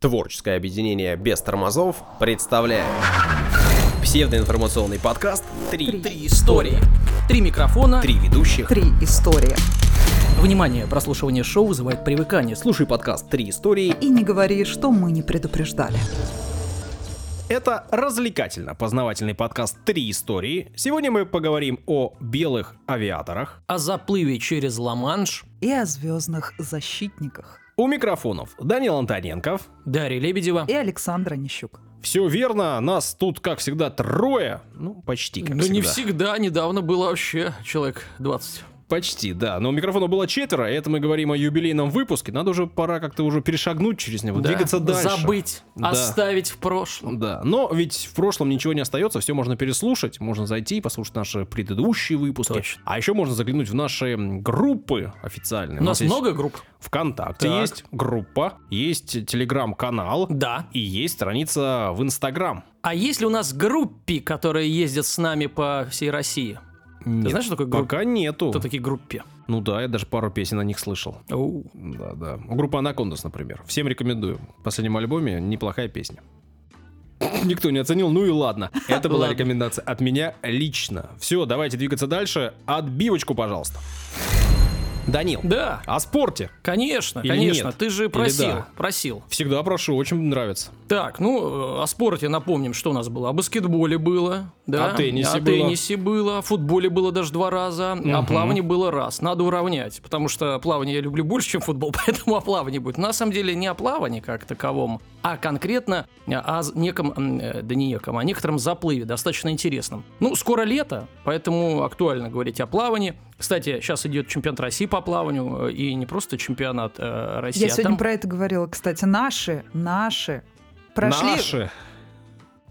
Творческое объединение без тормозов представляет псевдоинформационный подкаст «Три, Три истории. Три микрофона. Три ведущих». Три истории. Внимание, прослушивание шоу вызывает привыкание. Слушай подкаст «Три истории». И не говори, что мы не предупреждали. Это развлекательно-познавательный подкаст «Три истории». Сегодня мы поговорим о белых авиаторах. О заплыве через Ла-Манш. И о звездных защитниках. У микрофонов Данил Антоненков. Дарья Лебедева. И Александра Нищук. Все верно, нас тут, как всегда, трое. Ну, почти как Ну всегда. не всегда, недавно было вообще человек 20. Почти, да. Но у микрофона было четверо, это мы говорим о юбилейном выпуске. Надо уже, пора как-то уже перешагнуть через него, Да, двигаться дальше. Забыть, Да. оставить в прошлом. Да, но ведь в прошлом ничего не остается, все можно переслушать, можно зайти и послушать наши предыдущие выпуски. Точно. А еще можно заглянуть в наши группы официальные. У нас есть много групп? ВКонтакте Так. есть группа, есть телеграм-канал Да. и есть страница в Инстаграм. А есть ли у нас группи, которые ездят с нами по всей России? Нет, знаешь, что такое группа? Пока нету. Кто такие группе? Ну да, я даже пару песен о них слышал. Оу. Да, да. Группа Анакондас, например. Всем рекомендую. В последнем альбоме неплохая песня. Никто не оценил, ну и ладно. Это была рекомендация от меня лично. Все, давайте двигаться дальше. Отбивочку, пожалуйста. Данил, Да, о спорте. конечно, Или конечно. нет? Ты же просил, да? просил. Всегда прошу, очень нравится. Так, ну, э, о спорте напомним, что у нас было. О баскетболе было, да. О теннисе о было. теннисе было, о футболе было даже два раза, о плавании было раз. Надо уравнять, потому что плавание я люблю больше, чем футбол, поэтому о плавании будет. На самом деле не о плавании как таковом, а конкретно о з- неком, м, э, да не неком, о некотором заплыве, достаточно интересном. Ну, скоро лето, поэтому актуально говорить о плавании. Кстати, сейчас идет чемпионат России по плаванию, э, и не просто чемпионат э, России, Я а сегодня там про это говорила, кстати. Наши, наши прошли... Наши.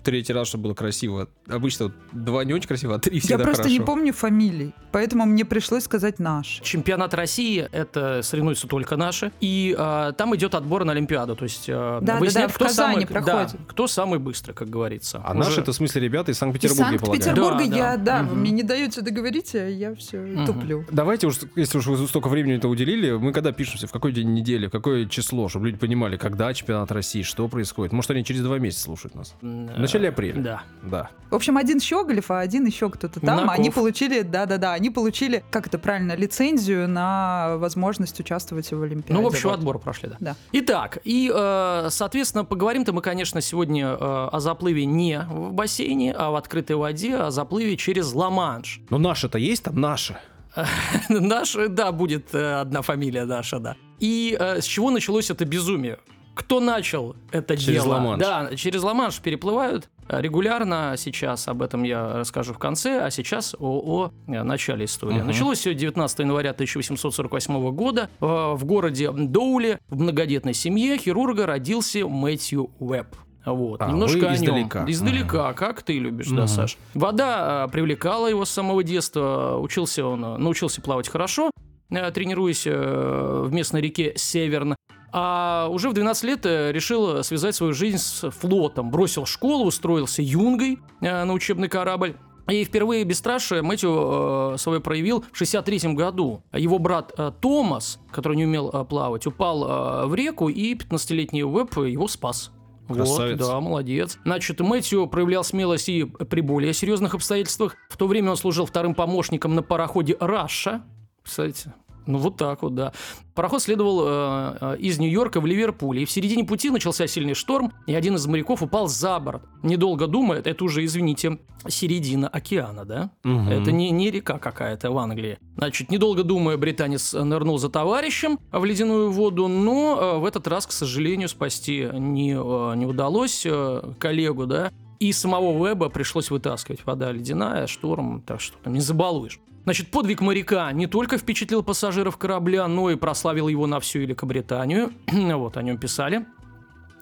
Третий раз, чтобы было красиво. Обычно вот два не очень красиво, а три Я всегда просто хорошо. не помню фамилий, поэтому мне пришлось сказать наш. Чемпионат России это соревнуются только наши, и а, там идет отбор на Олимпиаду, то есть а, Да, да, выясняют, да, в кто самый, проходит. да, кто самый быстрый, как говорится. А Уже- наши это в смысле ребята из Из Санкт-Петербурга, я. Санкт-Петербурга Да, я, да. да, вы Мгм. мне не даете договорить, а я все Мгм. туплю. Давайте уж, если уж вы столько времени это уделили, мы когда пишемся, в какой день недели, в какое число, чтобы люди понимали, когда чемпионат России, что происходит. Может, они через два месяца слушают нас. В начале апреля. Да. Да. В общем, один Щеголев, а один еще кто-то там. Минаков. Они получили, да-да-да, они получили, как это правильно, лицензию на возможность участвовать в Олимпиаде. Ну, в общем, Вот. отбор прошли, да. Да. Итак, и, э, соответственно, поговорим-то мы, конечно, сегодня э, о заплыве не в бассейне, а в открытой воде, о заплыве через Ла-Манш. Но наши-то есть там наши. Наш, да, будет э, одна фамилия наша, да. И э, с чего началось это безумие? Кто начал это Через дело? Ла-Манш. Да, через Ла-Манш переплывают регулярно. Сейчас об этом я расскажу в конце, а сейчас о, о, э, начале истории. Мгм. Началось все 19 января 1848 года э, в городе Доуле в многодетной семье хирурга родился Мэтью Уэбб. Вот. А, Немножко о нем. издалека. Издалека, как ты любишь, да, Мгм. Саш. Вода э, привлекала его с самого детства. Учился он, э, научился плавать хорошо, э, тренируясь э, в местной реке Северн. А уже в 12 лет э, решил связать свою жизнь с флотом. Бросил школу, устроился юнгой э, на учебный корабль. И впервые бесстрашие Мэтью э, свое проявил в 63 году. Его брат э, Томас, который не умел э, плавать, упал э, в реку, и 15-летний Уэбб его спас. Красавец. Вот, да, молодец. Значит, Мэтью проявлял смелость и при более серьезных обстоятельствах. В то время он служил вторым помощником на пароходе «Раша». Кстати, ну вот так вот, да. Пароход следовал э, э, из Нью-Йорка в Ливерпуль, и в середине пути начался сильный шторм, и один из моряков упал за борт. Недолго думая, это уже, извините, середина океана, да? Мгм. Это не, не река какая-то в Англии. Значит, недолго думая, британец нырнул за товарищем в ледяную воду, но э, в этот раз, к сожалению, спасти не, э, не удалось э, коллегу, да. И самого Веба пришлось вытаскивать. Вода ледяная, шторм, так что там не забалуешь. Значит, подвиг моряка не только впечатлил пассажиров корабля, но и прославил его на всю Великобританию. вот, о нем писали.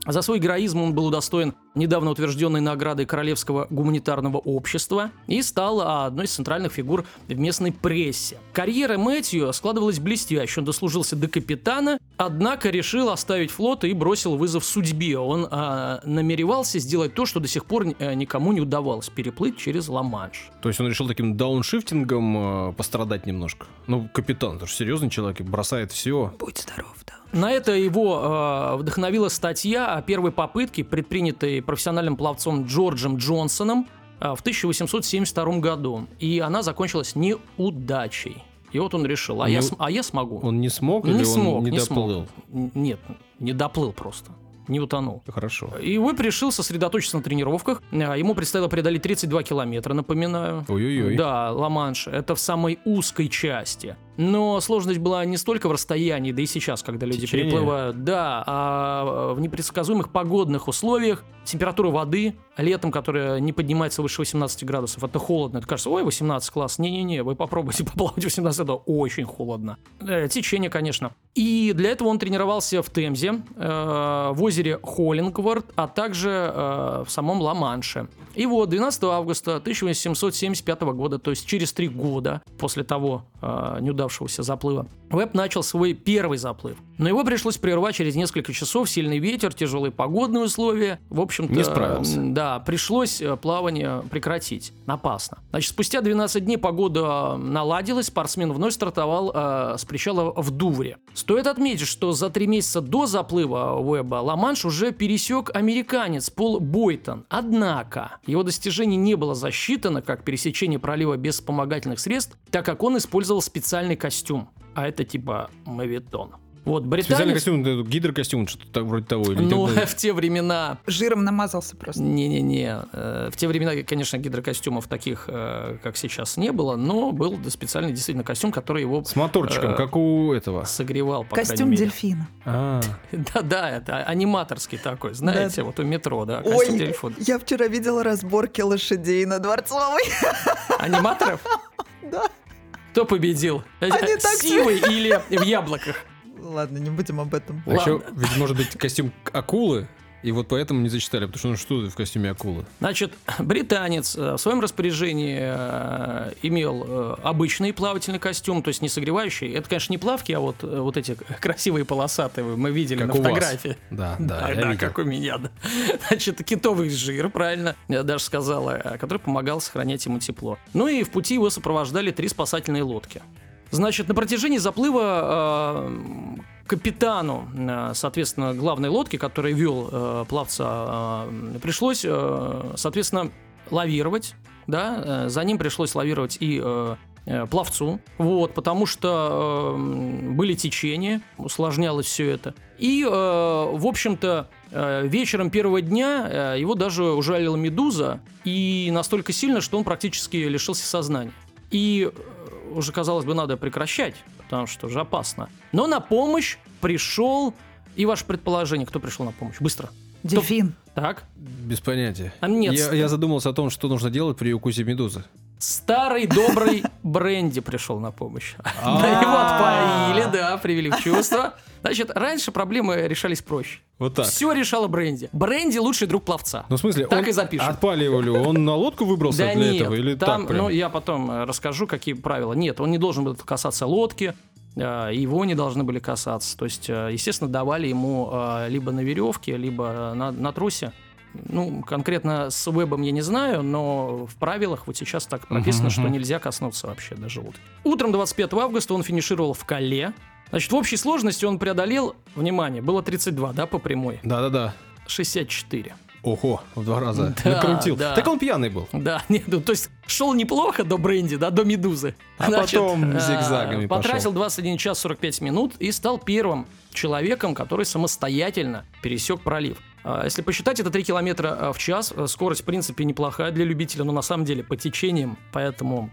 За свой героизм он был удостоен недавно утвержденной наградой Королевского гуманитарного общества и стал одной из центральных фигур в местной прессе. Карьера Мэтью складывалась блестяще. Он дослужился до капитана Однако решил оставить флот и бросил вызов судьбе. Он а, намеревался сделать то, что до сих пор а, никому не удавалось переплыть через Ла-Манш. То есть он решил таким дауншифтингом э, пострадать немножко. Ну, капитан, это же серьезный человек, бросает все. Будь здоров, да. На это его э, вдохновила статья о первой попытке, предпринятой профессиональным пловцом Джорджем Джонсоном э, в 1872 году. И она закончилась неудачей. И вот он решил, а, Не- я, см- а я смогу. Он не смог не или смог, он не, не доплыл? смог. Нет, не доплыл просто. Не утонул. Хорошо. И Уэбб решил сосредоточиться на тренировках. Э, Ему предстояло преодолеть 32 километра, напоминаю. Ой-ой-ой. Да, Ла-Манш. Это в самой узкой части. Но сложность была не столько в расстоянии, да и сейчас, когда люди Течение? переплывают, да, а в непредсказуемых погодных условиях. Температура воды летом, которая не поднимается выше 18 градусов, это холодно. Это кажется, ой, 18 класс. Не-не-не, вы попробуйте поплавать 18, это очень холодно. Э, течение, конечно. И для этого он тренировался в Темзе, э, в озере Холлингворд, а также э, в самом Ла-Манше. И вот 12 августа 1875 года, то есть через три года после того э, неудавшегося заплыва, Веб начал свой первый заплыв. Но его пришлось прервать через несколько часов, сильный ветер, тяжелые погодные условия. В общем-то, Не справился. Да, пришлось э, плавание прекратить. Опасно. Значит, спустя 12 дней погода наладилась, спортсмен вновь стартовал э, с причала в Дувре. Стоит отметить, что за три месяца до заплыва Уэба Ла-Манш уже пересек американец Пол Бойтон. Однако его достижение не было засчитано как пересечение пролива без вспомогательных средств, так как он использовал специальный костюм. А это типа мавитон. Вот, Специальный британец... костюм, это гидрокостюм, что-то так вроде того. Или Ну, тогда- в те времена Жиром намазался просто. не-не-не. э, В те времена, конечно, гидрокостюмов таких, э, как сейчас, не было, но был специальный действительно костюм, который его С моторчиком, э, как у этого. согревал, по Костюм дельфина. А, Да-да, это аниматорский такой, знаете, вот у метро, да, костюм Ой, дельфина. я вчера видела разборки лошадей на Дворцовой. Аниматоров? Да. Кто победил? Они так Сивый или в яблоках? Ладно, не будем об этом. а еще, ведь может быть костюм акулы, и вот поэтому не зачитали, потому что ну что в костюме акулы? Значит, британец э, в своем распоряжении э, имел э, обычный плавательный костюм, то есть не согревающий. Это, конечно, не плавки, а вот, вот эти красивые полосатые мы видели Как на у вас. фотографии. Да, да, Да, да, видел. как у меня, да. Значит, китовый жир, правильно, я даже сказала, который помогал сохранять ему тепло. Ну и в пути его сопровождали три спасательные лодки. Значит, на протяжении заплыва э, капитану, э, соответственно, главной лодки, который вел э, пловца, э, пришлось, э, соответственно, лавировать, да, э, за ним пришлось лавировать и э, пловцу, вот, потому что э, были течения, усложнялось все это. И, э, в общем-то, э, вечером первого дня э, его даже ужалила медуза, и настолько сильно, что он практически лишился сознания. И уже, казалось бы, надо прекращать, потому что уже опасно. Но на помощь пришел... И ваше предположение, кто пришел на помощь? Быстро. Дельфин. Так. Без понятия. А нет, Я, я задумался о том, что нужно делать при укусе медузы. Старый добрый Бренди пришел на помощь. А. Его отпоили, да, привели в чувство. Значит, раньше проблемы решались проще. Вот так. Все решало Бренди. Бренди лучший друг пловца. Ну, в смысле, Так он и запишем. отпаливали, он на лодку выбрался Да для нет, этого? Или там, так прям? ну, я потом э, расскажу, какие правила. Нет, он не должен был касаться лодки, э, его не должны были касаться. То есть, э, естественно, давали ему либо на веревке, либо на, на тросе. Ну, конкретно с вебом я не знаю, но в правилах вот сейчас так прописано, Мгм, что мгм. нельзя коснуться вообще даже лодки. Утром 25 августа он финишировал в Кале. Значит, в общей сложности он преодолел, внимание, было 32, да, по прямой, Да-да-да. 64. Ого, в два раза Да, накрутил. да. Так он пьяный был. Да, нет, ну, то есть шел неплохо до Бренди, да, до Медузы. А потом э, зигзагами Потратил пошел. 21 час 45 минут и стал первым человеком, который самостоятельно пересек пролив. А, Если посчитать, это 3 километра э, в час. Э, Скорость, в принципе, неплохая для любителя, но на самом деле по течениям, поэтому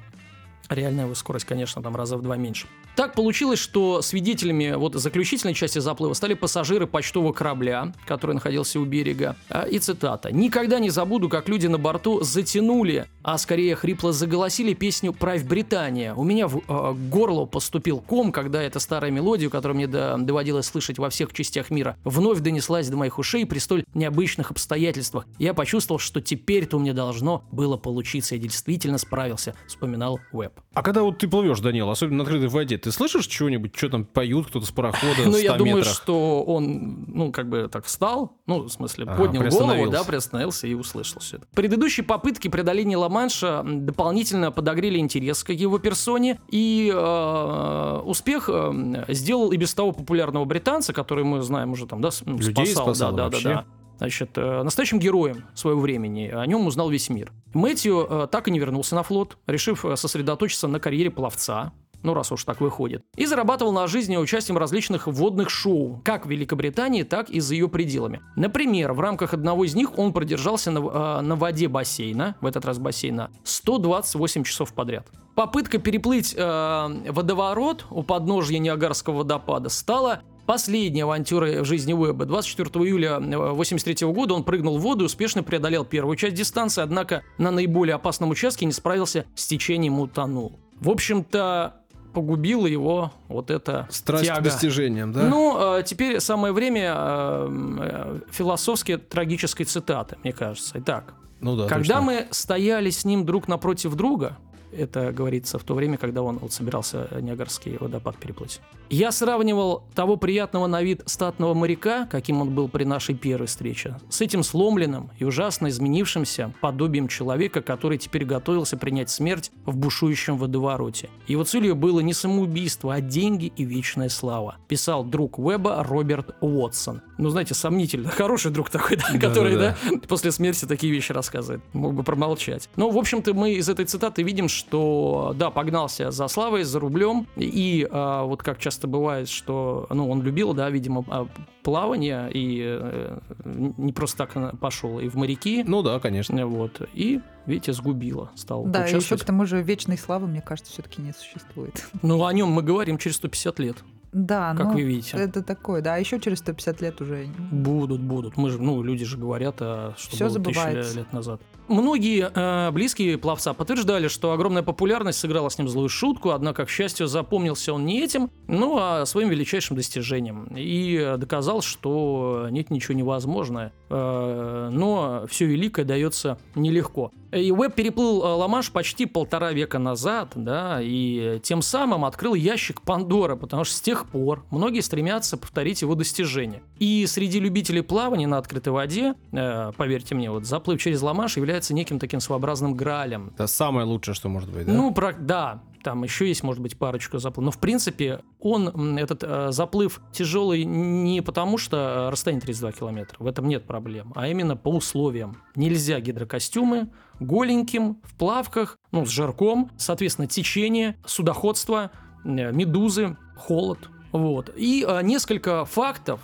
реальная его скорость, конечно, там раза в два меньше. Так получилось, что свидетелями вот заключительной части заплыва стали пассажиры почтового корабля, который находился у берега. А, И цитата. «Никогда не забуду, как люди на борту затянули, а скорее хрипло заголосили песню «Правь Британия». У меня в э, горло поступил ком, когда эта старая мелодия, которую мне до- доводилось слышать во всех частях мира, вновь донеслась до моих ушей при столь необычных обстоятельствах. Я почувствовал, что теперь-то у меня должно было получиться. Я действительно справился», — вспоминал Уэбб. Уэбб. А когда вот ты плывешь, Данил, особенно на открытой воде, ты слышишь чего-нибудь, что там поют кто-то с парохода Ну, в 100 я думаю, метрах? что он, ну, как бы так встал, ну, в смысле, Ага, поднял голову, да, приостановился и услышал все это. Предыдущие попытки преодоления Ла-Манша дополнительно подогрели интерес к его персоне, и э, успех э, сделал и без того популярного британца, который мы знаем уже там, да, Людей спасал, спасал да, да, да, да. Значит, э, настоящим героем своего времени. О нем узнал весь мир. Мэтью э, так и не вернулся на флот, решив э, сосредоточиться на карьере пловца. Ну, раз уж так выходит. И зарабатывал на жизни участием различных водных шоу, как в Великобритании, так и за ее пределами. Например, в рамках одного из них он продержался на, э, на воде бассейна, в этот раз бассейна, 128 часов подряд. Попытка переплыть э, водоворот у подножья Ниагарского водопада стала Последней авантюрой в жизни Уэбба. 24 июля 1983 года он прыгнул в воду и успешно преодолел первую часть дистанции, однако на наиболее опасном участке не справился с течением и утонул. В общем-то, погубила его вот эта Страсть тяга. к достижениям, да? Ну, э, теперь самое время э, э, философски трагической цитаты, мне кажется. Итак, Ну да, когда точно. мы стояли с ним друг напротив друга, это говорится в то время, когда он вот собирался Ниагарский водопад переплыть. Я сравнивал того приятного на вид статного моряка, каким он был при нашей первой встрече, с этим сломленным и ужасно изменившимся подобием человека, который теперь готовился принять смерть в бушующем водовороте. Его целью было не самоубийство, а деньги и вечная слава. Писал друг Уэба Роберт Уотсон. Ну, знаете, сомнительно. Хороший друг такой, да, который, да, Да-да-да. после смерти такие вещи рассказывает. Мог бы промолчать. Ну, в общем-то, мы из этой цитаты видим, что, да, погнался за славой, за рублем. И а, вот как часто бывает, что, ну, он любил, да, видимо, а, плавание и э, не просто так пошел и в моряки. Ну да, конечно. Вот. И, видите, сгубило. Стал Да, и еще к тому же вечной славы, мне кажется, все-таки не существует. Ну, о нем мы говорим через 150 лет, Да, как ну, вы видите. это такое, да. А еще через 150 лет уже... Будут, будут. Мы же, ну, люди же говорят, а что Всё было тысячи лет назад. Многие э, близкие пловца подтверждали, что огромная популярность сыграла с ним злую шутку, однако, к счастью, запомнился он не этим, ну, а своим величайшим достижением. И доказал, что нет ничего невозможного, э, но все великое дается нелегко. И Уэб переплыл э, Ла-Манш почти полтора века назад, да, и тем самым открыл ящик Пандоры, потому что с тех пор многие стремятся повторить его достижения. И среди любителей плавания на открытой воде, э, поверьте мне, вот заплыв через Ла-Манш является неким таким своеобразным гралем. Это самое лучшее, что может быть, да? Ну, про- да, там еще есть, может быть, парочку заплывов. Но, в принципе, он, этот э, заплыв тяжелый не потому, что расстояние 32 километра. В этом нет проблем. А именно по условиям. Нельзя гидрокостюмы, голеньким, в плавках, ну, с жарком. Соответственно, течение, судоходство, э, медузы, холод. Вот. И э, несколько фактов,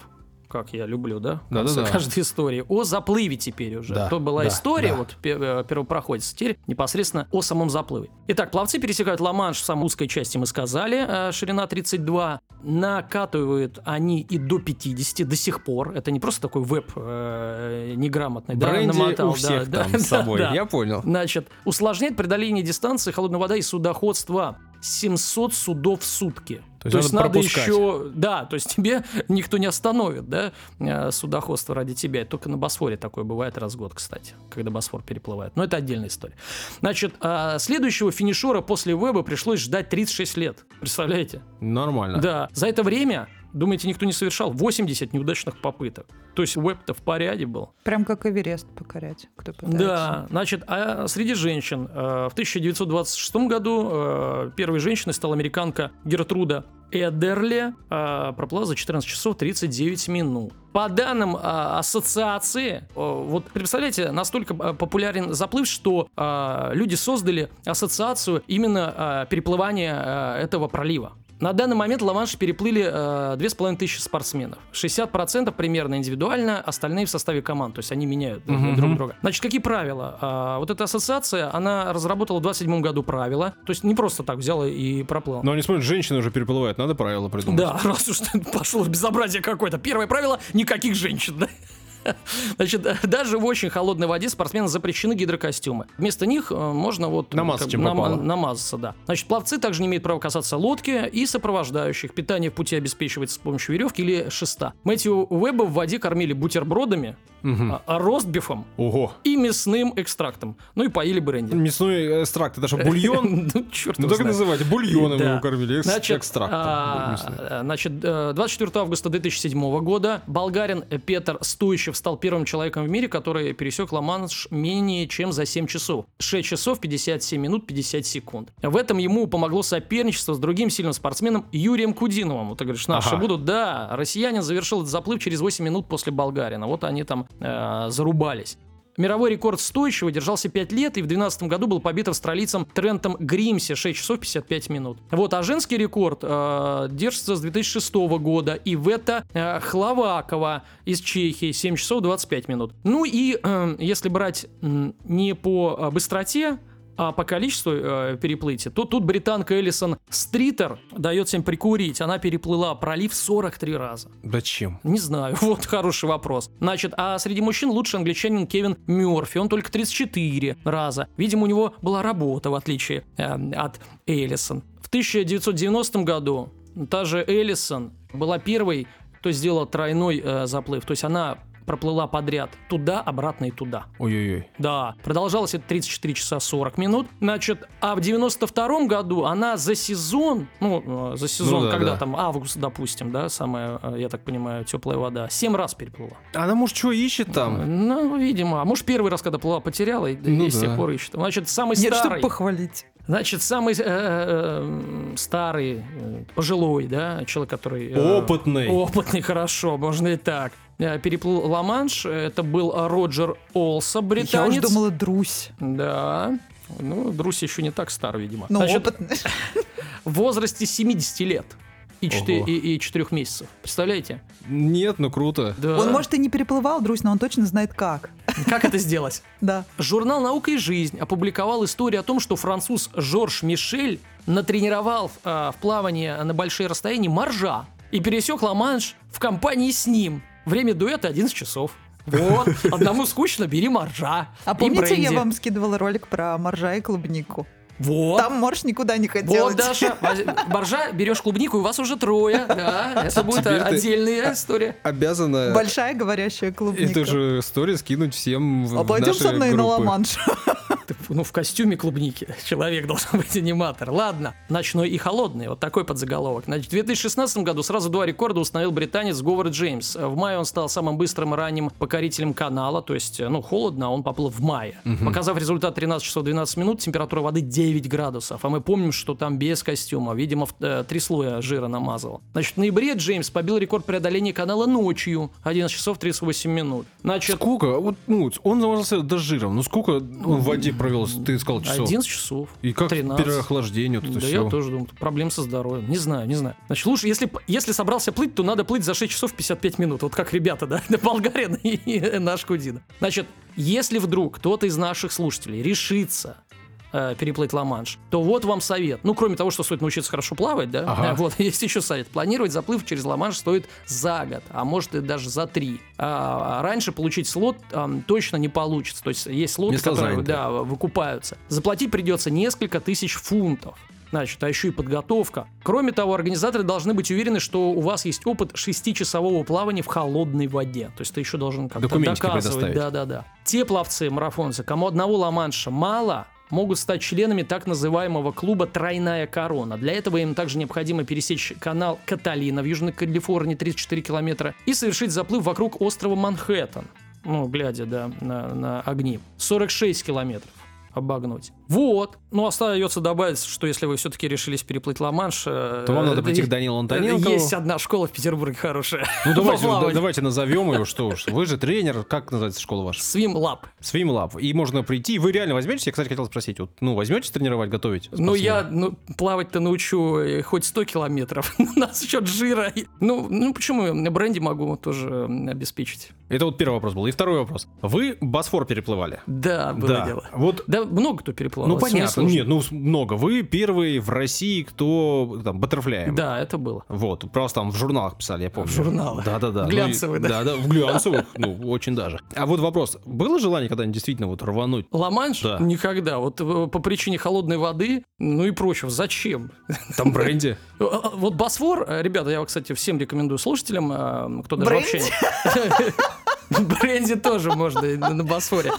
как я люблю, да? в конце Да-да-да. каждой истории. О заплыве теперь уже. Да, То была да, история, да. вот э, первопроходец, теперь непосредственно о самом заплыве. Итак, пловцы пересекают Ла-Манш в самой узкой части, мы сказали, э, ширина 32. Накатывают они и до 50 до сих пор. Это не просто такой веб э, неграмотный, да, Бренди намотал, у всех да, там да, с собой, да. я понял. Значит, усложняет преодоление дистанции холодной вода и судоходства. 700 судов в сутки. То есть надо пропускать. еще, да, то есть тебе никто не остановит, да, э, судоходство ради тебя. Только на Босфоре такое бывает раз в год, кстати, когда Босфор переплывает. Но это отдельная история. Значит, а следующего финишера после Веба пришлось ждать 36 лет. Представляете? Нормально. Да. За это время, думаете, никто не совершал 80 неудачных попыток. То есть Веб-то в порядке был. Прям как Эверест покорять, кто пытается. Да, значит, а среди женщин э, в 1926 году э, первой женщиной стала американка Гертруда Эдерле, э, проплыла за 14 часов 39 минут. По данным э, ассоциации, э, вот представляете, настолько э, популярен заплыв, что э, люди создали ассоциацию именно э, переплывания э, этого пролива. На данный момент Ла-Манш переплыли э, 2500 спортсменов. 60% примерно индивидуально, остальные в составе команд. То есть они меняют друг- Мгм. друг друга. Значит, какие правила? А, вот эта ассоциация, она разработала в 27 году правила. То есть не просто так взяла и проплыла. Но они смотрят, женщины уже переплывают, надо правила придумать. Да, раз уж пошло безобразие какое-то. Первое правило – никаких женщин, да? Значит, даже в очень холодной воде спортсменам запрещены гидрокостюмы. Вместо них э, можно вот... Намазаться, как чем попало. намазаться, да. Значит, пловцы также не имеют права касаться лодки и сопровождающих. Питание в пути обеспечивается с помощью веревки или шеста. Мэтью Уэба в воде кормили бутербродами Мгм. а, ростбифом Ого. и мясным экстрактом. Ну и поили бренди. Мясной экстракт, это что, бульон? Ну, черт Ну так и называть, бульоном его кормили, экс- Значит, экстрактом. а, а, значит, э, 24 августа 2007 года болгарин Петр Стуищев стал первым человеком в мире, который пересек Ла-Манш менее чем за 7 часов. 6 часов 57 минут 50 секунд. В этом ему помогло соперничество с другим сильным спортсменом Юрием Кудиновым. Вот ты говоришь, наши будут. Да, россиянин завершил этот заплыв через 8 минут после болгарина. Вот они там э, зарубались. Мировой рекорд стоящего держался 5 лет и в 2012 году был побит австралийцем Трентом Гримси 6 часов 55 минут. Вот, а женский рекорд э, держится с 2006 года и в это э, Хловакова из Чехии 7 часов 25 минут. Ну и э, если брать м, не по э, быстроте, а по количеству э, переплытия, то тут британка Элисон Стритер дает всем прикурить. Она переплыла пролив 43 раза. Зачем? Не знаю, вот хороший вопрос. Значит, а среди мужчин лучший англичанин Кевин Мёрфи, он только 34 раза. Видимо, у него была работа, в отличие э, от Эллисон. В 1990 году та же Эллисон была первой, кто сделала тройной э, заплыв. То есть она проплыла подряд туда, обратно и туда. Ой-ой-ой. Да, продолжалось это 34 часа 40 минут. Значит, а в 92 году она за сезон, ну, э, за сезон, Ну да, когда да. там август, допустим, да, самая, э, я так понимаю, теплая вода, 7 раз переплыла. Она, может, что ищет там? Ну, видимо. А может, первый раз, когда плыла, потеряла, и, Ну и с тех да. пор ищет. Значит, самый Нет, чтобы старый... похвалить. Значит, самый э, э, старый, э, пожилой, да, человек, который... э, Опытный. Опытный, хорошо, можно и так. Э, Переплыл Ла-Манш, это был Роджер Олса, британец. Я уж думала, Друсь. Да. Ну, Друсь еще не так стар, видимо. Ну, Значит, опытный. в возрасте 70 лет и 4, Ого. и, 4 месяцев. Представляете? Нет, ну круто. Да. Он, может, и не переплывал Друсь, но он точно знает как. Как это сделать? Да. Журнал «Наука и жизнь» опубликовал историю о том, что француз Жорж Мишель натренировал э, в плавании на большие расстояния моржа и пересек Ла-Манш в компании с ним. Время дуэта 11 часов. Вот, одному скучно, бери моржа. А помните, я вам скидывала ролик про моржа и клубнику? Вот. Там морж никуда не хотел. Вот. Даша, моржа, берешь клубнику, и у вас уже трое. Да, это будет Теперь отдельная история. Обязана Большая говорящая клубника. эту же историю скинуть всем в А пойдем со мной на. Ла-Манш. Ну, в костюме клубники. Человек должен быть аниматор. Ладно. Ночной и холодный. Вот такой подзаголовок. Значит, в 2016 году сразу два рекорда установил британец Говард Джеймс. В мае он стал самым быстрым и ранним покорителем канала. То есть, ну, холодно, а он поплыл в мае. Показав результат 13 часов 12 минут, температура воды 9 градусов. А мы помним, что там без костюма. Видимо, в- э, три слоя жира намазал. Значит, в ноябре Джеймс побил рекорд преодоления канала ночью. 11 часов 38 минут. Значит, Сколько? Вот, ну, он замазался до жиром. Ну, сколько он в воде провел, ты сказал, часов? 11 часов. И как 13. переохлаждение, вот это да все. я тоже думаю, проблем со здоровьем. Не знаю, не знаю. Значит, лучше, если, если собрался плыть, то надо плыть за 6 часов 55 минут. Вот как ребята, да, Болгарин и наш Кудина. Значит, если вдруг кто-то из наших слушателей решится э, переплыть Ла-Манш, то вот вам совет. Ну, кроме того, что стоит научиться хорошо плавать, да, Ага. вот есть еще совет. Планировать заплыв через Ла-Манш стоит за год, а может и даже за три. А, а раньше получить слот ам, точно не получится. То есть есть слоты, Места которые да, выкупаются. Заплатить придется несколько тысяч фунтов. Значит, а еще и подготовка. Кроме того, организаторы должны быть уверены, что у вас есть опыт шестичасового плавания в холодной воде. То есть ты еще должен как-то доказывать. предоставить. Да-да-да. Те пловцы, марафонцы, кому одного Ла-Манша мало, могут стать членами так называемого клуба «Тройная корона». Для этого им также необходимо пересечь канал Каталина в Южной Калифорнии 34 километра и совершить заплыв вокруг острова Манхэттен. Ну, глядя, да, на, на огни. 46 километров обогнуть. Вот. Ну, остается добавить, что если вы все-таки решились переплыть Ла-Манш... э, То вам надо э, пойти к Данилу Антоненкову. Есть одна школа в Петербурге хорошая. Ну, давайте, давайте назовем ее, что уж. Вы же тренер, как называется школа ваша? Swim Lab. Swim И можно прийти. Вы реально возьметесь? Я, кстати, хотел спросить. Вот, ну, возьметесь тренировать, готовить? Ну, я ну, плавать-то научу э, хоть 100 километров. На счет жира. Ну, ну, почему? Бренди могу тоже обеспечить. Это вот первый вопрос был. И второй вопрос. Вы Босфор переплывали? Да, было да. дело. Вот Да, много кто переплывал. Ну не понятно, нет, ну много. Вы первый в России, кто там баттерфляем. Да, это было. Вот, просто там в журналах писали, я помню. В журналах. Да, да, да. Глянцевые, да? Да, да, в глянцевых, ну, очень даже. А вот вопрос, было желание когда-нибудь действительно вот рвануть? Ла-Манш? Да. Никогда. Вот э, по причине холодной воды, ну и прочего. Зачем? Там бренди? Э, э, Вот Босфор, ребята, я, кстати, всем рекомендую слушателям, кто даже вообще... Бренди тоже можно на Босфоре.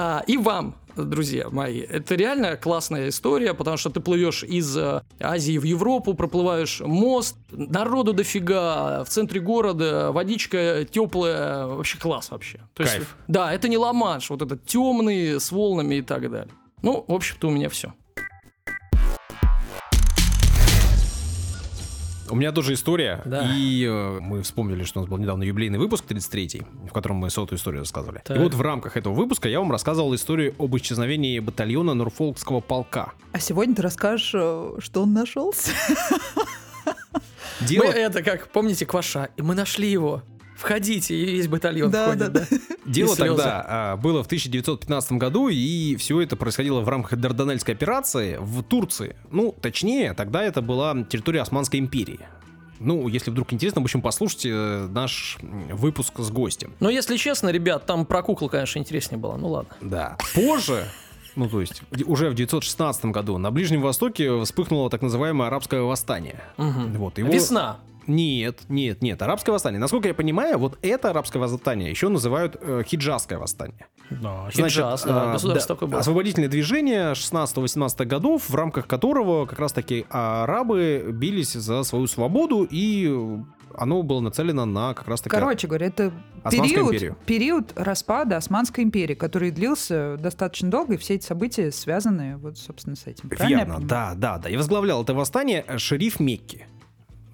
А, И вам, друзья мои, это реально классная история, потому что ты плывешь из э, Азии в Европу, проплываешь мост, народу дофига, в центре города, водичка теплая, вообще класс вообще. То есть, Кайф. да, это не Ла-Манш, вот этот темный, с волнами и так далее. Ну, в общем-то, у меня все. У меня тоже история, Да. и э, мы вспомнили, что у нас был недавно юбилейный выпуск, 33-й, в котором мы сотую историю рассказывали. Так. И вот в рамках этого выпуска я вам рассказывал историю об исчезновении батальона Норфолкского полка. А сегодня ты расскажешь, э, что он нашелся. Дело, Мы это как, помните, Кваша, и мы нашли его. Входите, и весь батальон Да, входит. да, да. дело тогда а, было в 1915 году, и все это происходило в рамках Дарданельской операции в Турции. Ну, точнее, тогда это была территория Османской империи. Ну, если вдруг интересно, в общем, послушайте э, наш выпуск с гостем. Но если честно, ребят, там про куклу, конечно, интереснее было. Ну ладно. Да. Позже, ну то есть уже в 916 году на Ближнем Востоке вспыхнуло так называемое арабское восстание. Мгм. Вот, его- Весна. Нет, нет, нет, арабское восстание. Насколько я понимаю, вот это арабское восстание еще называют э, хиджазское восстание. Да, Значит, Хиджаз, да, а, государство да, такое было. Освободительное движение 16-18 годов, в рамках которого как раз-таки арабы бились за свою свободу, и оно было нацелено на как раз-таки... Короче говоря, это период, империю. период распада Османской империи, который длился достаточно долго, и все эти события связаны вот, собственно, с этим. Верно, да, да, да. И возглавлял это восстание э, шериф Мекки.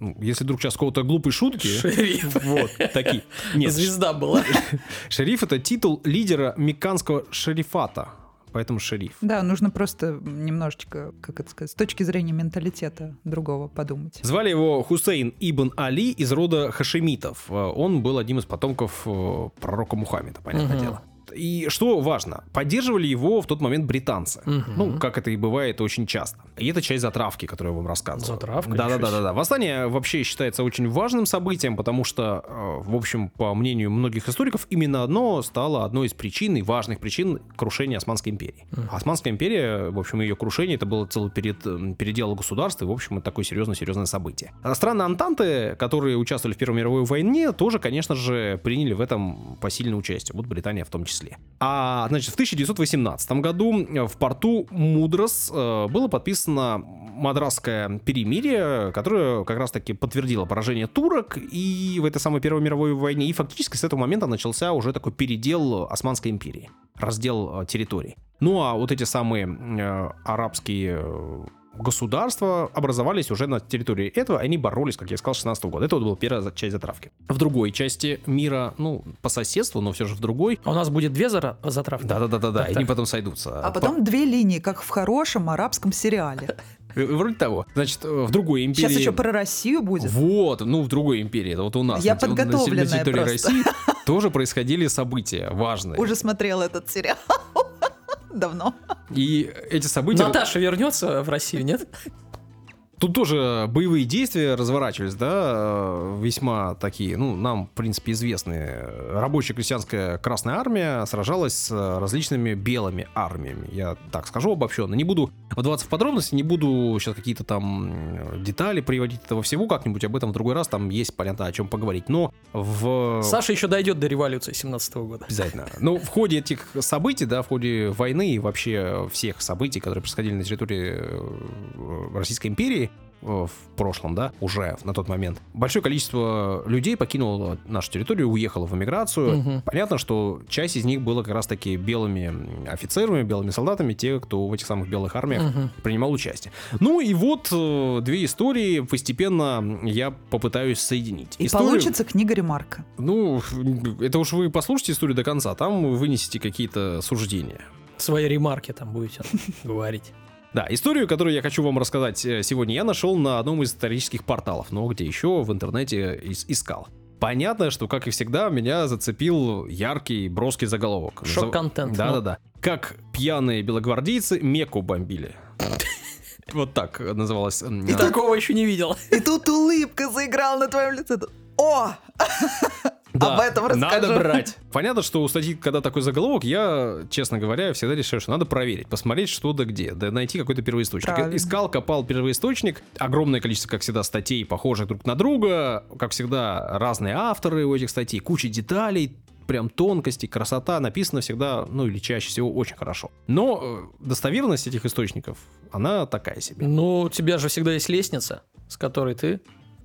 Ну, если вдруг сейчас какого-то глупой шутки... Шериф. Вот, такие. Нет, Звезда была. шериф это титул лидера мекканского шерифата. Поэтому шериф. Да, нужно просто немножечко, как это сказать, с точки зрения менталитета другого подумать. Звали его Хусейн ибн Али из рода хашемитов. Э, Он был одним из потомков э, пророка Мухаммеда, понятное Мгм. дело. И что важно, поддерживали его в тот момент британцы. Мгм. Ну, как это и бывает очень часто. И это часть затравки, которую я вам рассказывал. Затравка? Да, да, Ничего да, себе. да, да. Восстание вообще считается очень важным событием, потому что, э, в общем, по мнению многих историков, именно оно стало одной из причин и важных причин крушения Османской империи. Османская империя, в общем, ее крушение, это было целый перед, м, передел государства, и, в общем, это такое серьезное-серьезное событие. А страны Антанты, которые участвовали в Первой мировой войне, тоже, конечно же, приняли в этом посильное участие. Вот Британия в том числе. А, значит, в 1918 году э, в порту Мудрос э, было подписано Мадрасское перемирие, которое как раз-таки подтвердило поражение турок и в этой самой Первой мировой войне. И фактически с этого момента начался уже такой передел Османской империи, раздел э, территорий. Ну а вот эти самые арабские государства образовались уже на территории этого, они боролись, как я сказал, с 16 года. Это вот была первая часть затравки. В другой части мира, ну, по соседству, но все же в другой, А у нас будет две зара- затравки? да-да-да-да, Так, и они потом сойдутся. А потом две линии, как в хорошем арабском сериале. По- э, Вроде того. Значит, э, в другой империи... Сейчас еще про Россию будет. Вот, ну, в другой империи, это вот у нас. Я на подготовленная На территории просто. России тоже происходили события важные. Уже смотрела этот сериал. Давно. И эти события... Наташа вернется в Россию, нет? Тут тоже боевые действия разворачивались, да, э, весьма такие, ну, нам, в принципе, известные. Рабочая крестьянская Красная Армия сражалась с э, различными белыми армиями. Я так скажу обобщенно. Не буду вдаваться в подробности, не буду сейчас какие-то там э, детали приводить этого всего, как-нибудь об этом в другой раз, там есть, понятно, о чем поговорить. Но в... Саша еще дойдет до революции 17 года. Обязательно. Но в ходе этих событий, да, в ходе войны и вообще всех событий, которые происходили на территории Российской империи в прошлом, да, уже на тот момент, большое количество людей покинуло нашу территорию, уехало в эмиграцию. Мгм. Понятно, что часть из них было как раз-таки белыми офицерами, белыми солдатами, те, кто в этих самых белых армиях Мгм. принимал участие. Ну и вот э, две истории постепенно я попытаюсь соединить. И Историю- получится книга Ремарка. ну, это уж вы послушайте историю до конца, там вы вынесете какие-то суждения. Свои ремарки там будете говорить. Да, историю, которую я хочу вам рассказать э, сегодня, я нашел на одном из исторических порталов, но где еще в интернете ис- искал. Понятно, что, как и всегда, меня зацепил яркий, броский заголовок. Шок-контент, ну. да, да. Как пьяные белогвардейцы Мекку бомбили. Вот так называлось. м, И такого еще не видел. И тут улыбка заиграла на твоем лице. О! Да, Об этом расскажу. Надо брать. Понятно, что у статьи, когда такой заголовок, я, честно говоря, всегда решаю, что надо проверить, посмотреть, что да где, да найти какой-то первоисточник. Правильно. Искал, копал первоисточник, огромное количество, как всегда, статей, похожих друг на друга, как всегда, разные авторы у этих статей, куча деталей, прям тонкости, красота, написано всегда, ну или чаще всего очень хорошо. Но э, достоверность этих источников, она такая себе. Ну, у тебя же всегда есть лестница, с которой ты,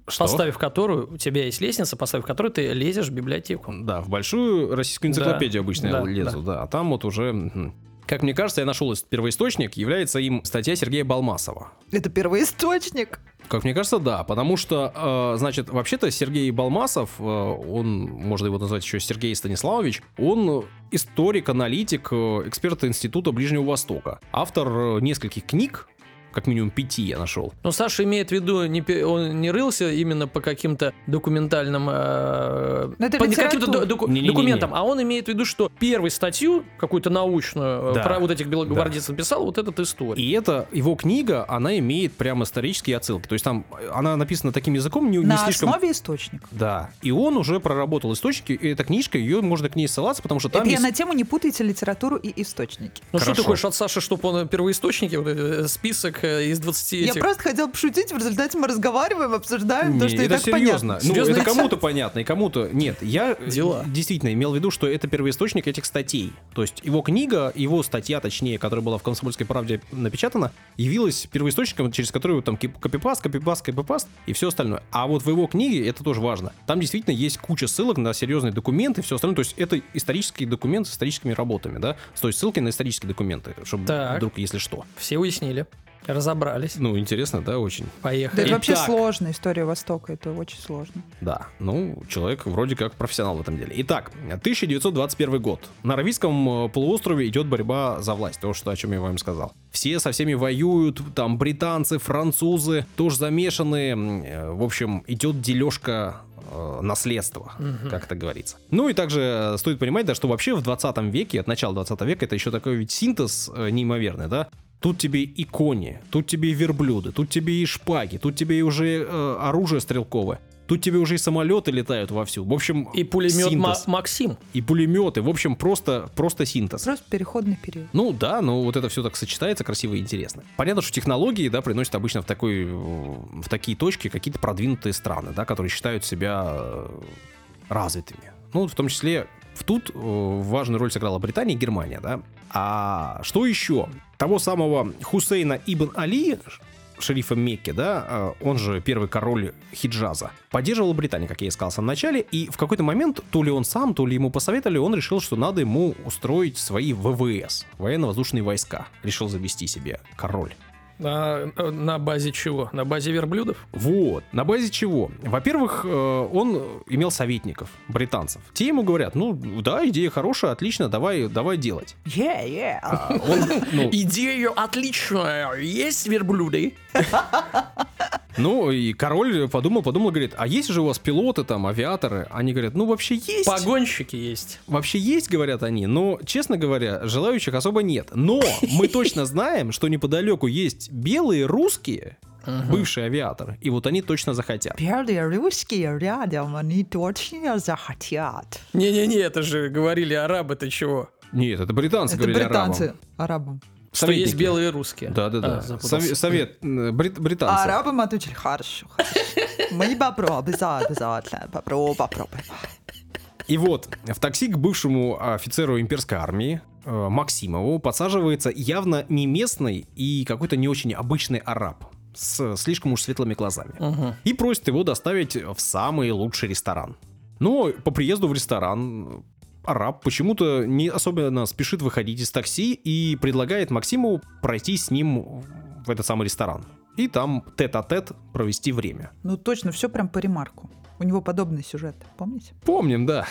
Что? поставив которую, у тебя есть лестница, поставив которую ты лезешь в библиотеку. Да, в большую российскую энциклопедию Да, обычно я да, лезу, да. А там вот уже... Как мне кажется, я нашел первоисточник, является им статья Сергея Балмасова. Это первоисточник. Как мне кажется, да, потому что, э, значит, вообще-то Сергей Балмасов, э, он, можно его назвать еще Сергей Станиславович, он историк, аналитик, э, эксперт Института Ближнего Востока, автор э, нескольких книг, как минимум пяти я нашел. Но Саша имеет в виду, не, он не рылся именно по каким-то документальным э, это по каким-то до- доку- Не-не-не-не. документам, а он имеет в виду, что первую статью, какую-то научную, э, Да. про вот этих белогвардейцев написал вот этот историк. И это его книга, она имеет прям исторические отсылки. То есть там э, она написана таким языком, не, не На слишком... основе источника. Да. И он уже проработал источники, и эта книжка, ее можно к ней ссылаться, потому что там Это я есть... на тему не путайте литературу и источники. Ну что Хорошо. ты хочешь от Саши, чтобы он первоисточники, вот э, список э, из 20 Я этих... просто хотела пошутить, в результате мы разговариваем, обсуждаем Не, то, что и это так серьезно. понятно. Ну, Серьезно, это это- кому-то понятно, и кому-то нет. Я э, Дела. действительно имел в виду, что это первоисточник этих статей. То есть его книга, его статья, точнее, которая была в «Комсомольской правде» напечатана, явилась первоисточником, через который там копипаст, копипаст, копипаст и все остальное. А вот в его книге, это тоже важно, там действительно есть куча ссылок на серьезные документы и все остальное. То есть это исторический документ с историческими работами, да? То есть ссылки на исторические документы, чтобы Так. вдруг, если что. Все уяснили, разобрались, Ну, интересно, да, очень. Да поехали. это вообще Итак. сложно, история Востока, это очень сложно. Да, ну, человек вроде как профессионал в этом деле. Итак, 1921 год. На Аравийском э, полуострове идет борьба за власть, то, что, о чем я вам сказал. Все со всеми воюют, там британцы, французы тоже замешаны. э, В общем, идет дележка э, наследства, как это говорится. Ну и также э, стоит понимать, да, что вообще в 20 веке, от начала 20 века, это еще такой ведь синтез э, неимоверный, да? Тут тебе и кони, тут тебе и верблюды, тут тебе и шпаги, тут тебе и уже э, оружие стрелковое. Тут тебе уже и самолеты летают вовсю. В общем, И пулемет Ма- синтез. Максим. И пулеметы. В общем, просто, просто синтез. Просто переходный период. Ну да, но вот это все так сочетается красиво и интересно. Понятно, что технологии, да, приносят обычно в такой, в такие точки какие-то продвинутые страны, да, которые считают себя э, развитыми. Ну, в том числе в тут э, важную роль сыграла Британия и Германия, да. А что еще? Того самого Хусейна Ибн Али, шерифа Мекки, да, э, он же первый король Хиджаза, поддерживала Британия, как я и сказал в самом начале, и в какой-то момент, то ли он сам, то ли ему посоветовали, он решил, что надо ему устроить свои ВВС, военно-воздушные войска. Решил завести себе король. А, э, на базе чего? На базе верблюдов? Вот. На базе чего? Во-первых, э, он имел советников, британцев. Те ему говорят, ну, да, идея хорошая, отлично, давай, давай делать. Yeah, yeah. А он, ну, Идея отличная. Есть верблюды? ну, и король подумал, подумал, говорит, а есть же у вас пилоты там, авиаторы? Они говорят, ну, вообще есть. Погонщики есть. Вообще есть, говорят они, но, честно говоря, желающих особо нет. Но мы точно знаем, что неподалеку есть белые русские, бывшие авиаторы, и вот они точно захотят. Белые русские рядом, они точно захотят. Не-не-не, это же говорили арабы, ты чего? Нет, это британцы Это говорили британцы арабам. арабам. Что Советники. есть белые русские. Да-да-да. А, запутался. Сове- совет, м, брит- А британцы. арабам ответили, хорошо, хорошо. Мы попробуем, обязательно, попробуем, попробуем. И вот, в такси к бывшему офицеру имперской армии э, Максимову подсаживается явно не местный и какой-то не очень обычный араб с слишком уж светлыми глазами. Мгм. И просит его доставить в самый лучший ресторан. Но по приезду в ресторан араб почему-то не особенно спешит выходить из такси и предлагает Максимову пройти с ним в этот самый ресторан. И там тет-а-тет провести время. Ну точно, все прям по ремарку. У него подобный сюжет, помните? Помним, да.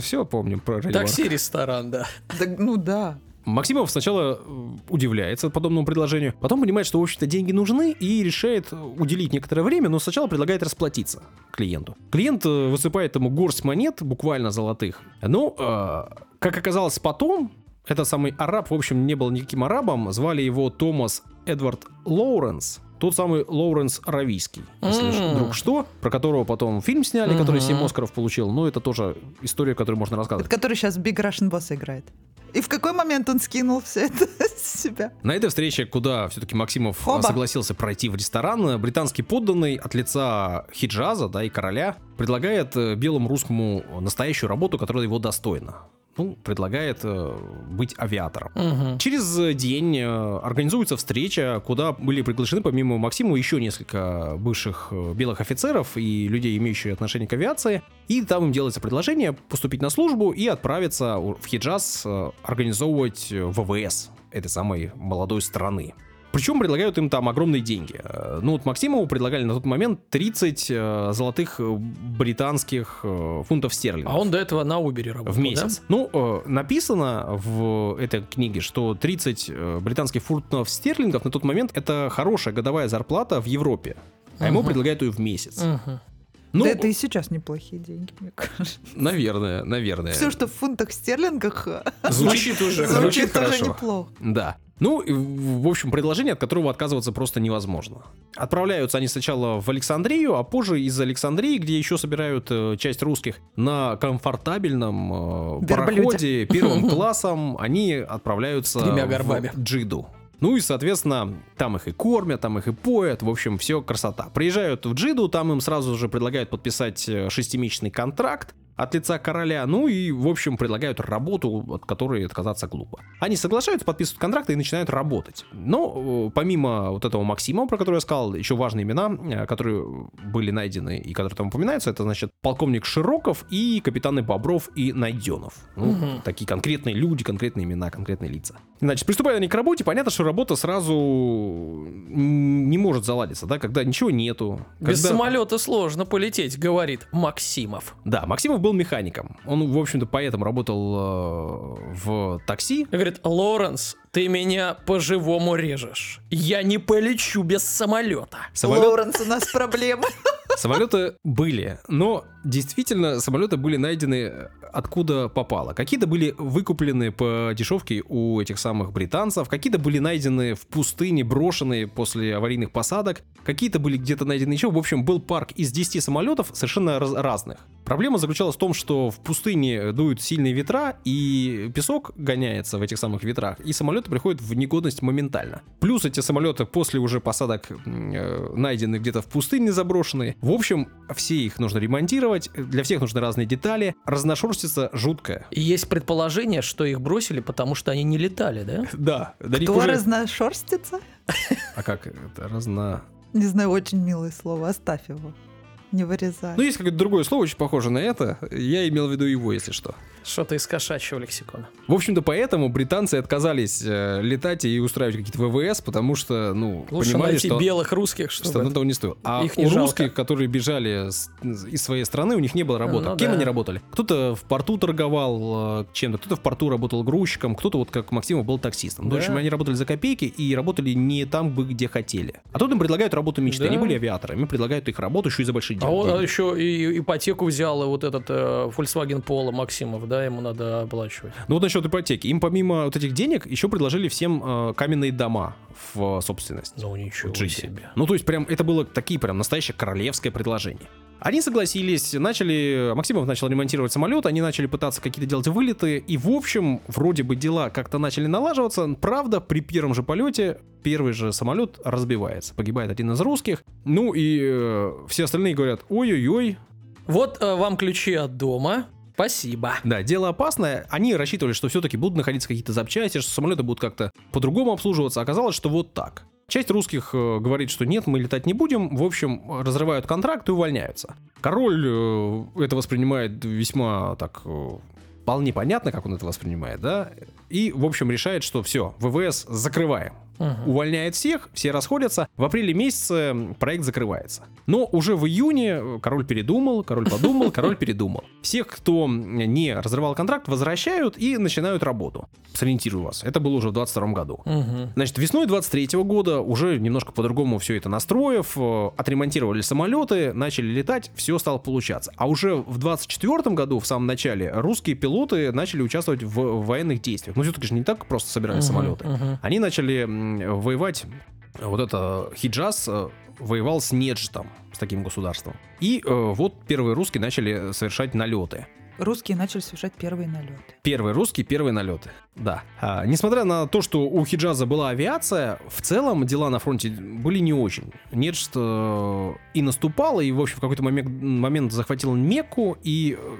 Все помним про. Такси-ресторан, да. Да, ну да. Максимов сначала э, удивляется подобному предложению, потом понимает, что, в общем-то, деньги нужны и решает уделить некоторое время, но сначала предлагает расплатиться клиенту. Клиент э, высыпает ему горсть монет, буквально золотых. Но, э, как оказалось потом, этот самый араб, в общем, не был никаким арабом, звали его Томас Эдвард Лоуренс. Тот самый Лоуренс Аравийский, если М. вдруг что, про которого потом фильм сняли, который Мгм. 7 Оскаров получил. Но это тоже история, которую можно рассказывать. Это который сейчас Big Russian Boss играет. И в какой момент он скинул все это с себя? На этой встрече, куда все-таки Максимов Оба. согласился пройти в ресторан, британский подданный от лица Хиджаза, да, и короля, предлагает э, белому русскому настоящую работу, которая его достойна. Ну, предлагает э, быть авиатором. Мгм. Через день э, организуется встреча, куда были приглашены помимо Максима еще несколько бывших э, белых офицеров и людей, имеющих отношение к авиации. И там им делается предложение поступить на службу и отправиться в Хиджаз э, организовывать э, ВВС этой самой молодой страны. Причем предлагают им там огромные деньги. Э, Ну вот Максимову предлагали на тот момент 30 э, золотых э, британских фунтов стерлингов А он до этого на Убере работал, в месяц. Ну, э, написано в этой книге, что 30 э, британских фунтов стерлингов на тот момент это хорошая годовая зарплата в Европе. А ему предлагают ее в месяц. да? Мгм. Ну, да это и сейчас неплохие деньги, мне кажется. наверное, наверное. Все, что в фунтах стерлингах, Звучит уже звучит звучит тоже хорошо. неплохо. Да. Ну, в общем, предложение, от которого отказываться просто невозможно. Отправляются они сначала в Александрию, а позже из Александрии, где еще собирают э, часть русских, на комфортабельном э, пароходе первым классом они отправляются Тремя горбами. в Джиду. Ну и, соответственно, там их и кормят, там их и поят, в общем, все красота. Приезжают в Джиду, там им сразу же предлагают подписать э, шестимесячный контракт от лица короля, ну и, в общем, предлагают работу, от которой отказаться глупо. Они соглашаются, подписывают контракты и начинают работать. Но э, помимо вот этого Максима, про который я сказал, еще важные имена, э, которые были найдены и которые там упоминаются, это, значит, полковник Широков и капитаны Бобров и Найденов. Ну, Мгм. такие конкретные люди, конкретные имена, конкретные лица. Значит, приступают они к работе, понятно, что работа сразу не может заладиться, да, когда ничего нету. Без когда- самолета сложно полететь, говорит Максимов. Да, Максимов был механиком. Он, в общем-то, поэтому работал э, в такси. Говорит, Лоренс, ты меня по-живому режешь. Я не полечу без самолета. Самолет- Лоуренс, у нас проблемы. Самолеты были, но действительно самолеты были найдены э, откуда попало. Какие-то были выкуплены по дешевке у этих самых британцев, какие-то были найдены в пустыне, брошенные после аварийных посадок, какие-то были где-то найдены еще. В общем, был парк из 10 самолетов совершенно раз- разных. Проблема заключалась в том, что в пустыне дуют сильные ветра, и песок гоняется в этих самых ветрах, и самолеты приходят в негодность моментально. Плюс эти самолеты после уже посадок э, найдены где-то в пустыне заброшенные. В общем, все их нужно ремонтировать, для всех нужны разные детали. Разношерстица жуткая. И есть предположение, что их бросили, потому что они не летали, да? Да, них Кто уже- разношерстится? А как это? Разно... Не знаю, очень милое слово, оставь его. Не вырезай. Ну, есть какое-то другое слово, очень похоже на это. Я имел в виду его, если что. Что-то из кошачьего лексикона. В общем-то, поэтому британцы отказались э, летать и устраивать какие-то ВВС, потому что, ну, Лучше понимали, найти что... белых русских, Что чтобы... оно того не стоило. А Их не у жалко. русских, которые бежали с- из своей страны, у них не было работы. Ну Кем да. они работали? Кто-то в порту торговал э, чем-то, кто-то в порту работал грузчиком, кто-то, вот как Максимов, был таксистом. Ну, Да. В общем, они работали за копейки и работали не там, бы, где хотели. А тут им предлагают работу мечты. Да. Они были авиаторами, им предлагают их работу еще и за большие А деньги. он а еще и ипотеку взял, и вот этот э, Volkswagen Polo Максимов, да, ему надо оплачивать. Ну вот насчет ипотеки. Им помимо вот этих денег еще предложили всем э, каменные дома в э, собственность. Ну ничего в Джиде. себе. Ну, то есть, прям это было такие прям настоящее королевское предложение. Они согласились, начали, Максимов начал ремонтировать самолет, они начали пытаться какие-то делать вылеты, и в общем, вроде бы дела как-то начали налаживаться, правда, при первом же полете первый же самолет разбивается, погибает один из русских, ну и э, все остальные говорят, ой-ой-ой, Вот э, вам ключи от дома. Спасибо. да, дело опасное. Они рассчитывали, что все-таки будут находиться какие-то запчасти, что самолеты будут как-то по-другому обслуживаться. Оказалось, что вот так. Часть русских э, говорит, что нет, мы летать не будем. В общем, разрывают контракт и увольняются. Король э, это воспринимает весьма так э, вполне понятно, как он это воспринимает, да. И, в общем, решает, что все, ВВС закрываем. Мгм. Увольняет всех, все расходятся. В апреле месяце проект закрывается. Но уже в июне э, король передумал, король подумал, король передумал. Всех, кто не разрывал контракт, возвращают и начинают работу. Сориентирую вас, это было уже в 22 году. Мгм. Значит, весной 23 года, уже немножко по-другому все это настроив, э, отремонтировали самолеты, начали летать, все стало получаться. А уже в 24 году, в самом начале, русские пилоты начали участвовать в военных действиях. Ну, все-таки же не так просто собирали Мгм, самолеты. мгм. Они начали воевать, вот это Хиджаз э, воевал с Неджтом, с таким государством. И э, вот первые русские начали совершать налеты. Русские начали совершать первые налеты. Первые русские, первые налеты. Да. А, несмотря на то, что у Хиджаза была авиация, в целом дела на фронте были не очень. Нечто э, и наступало, и, в общем, в какой-то момент, момент захватил Мекку, и, э,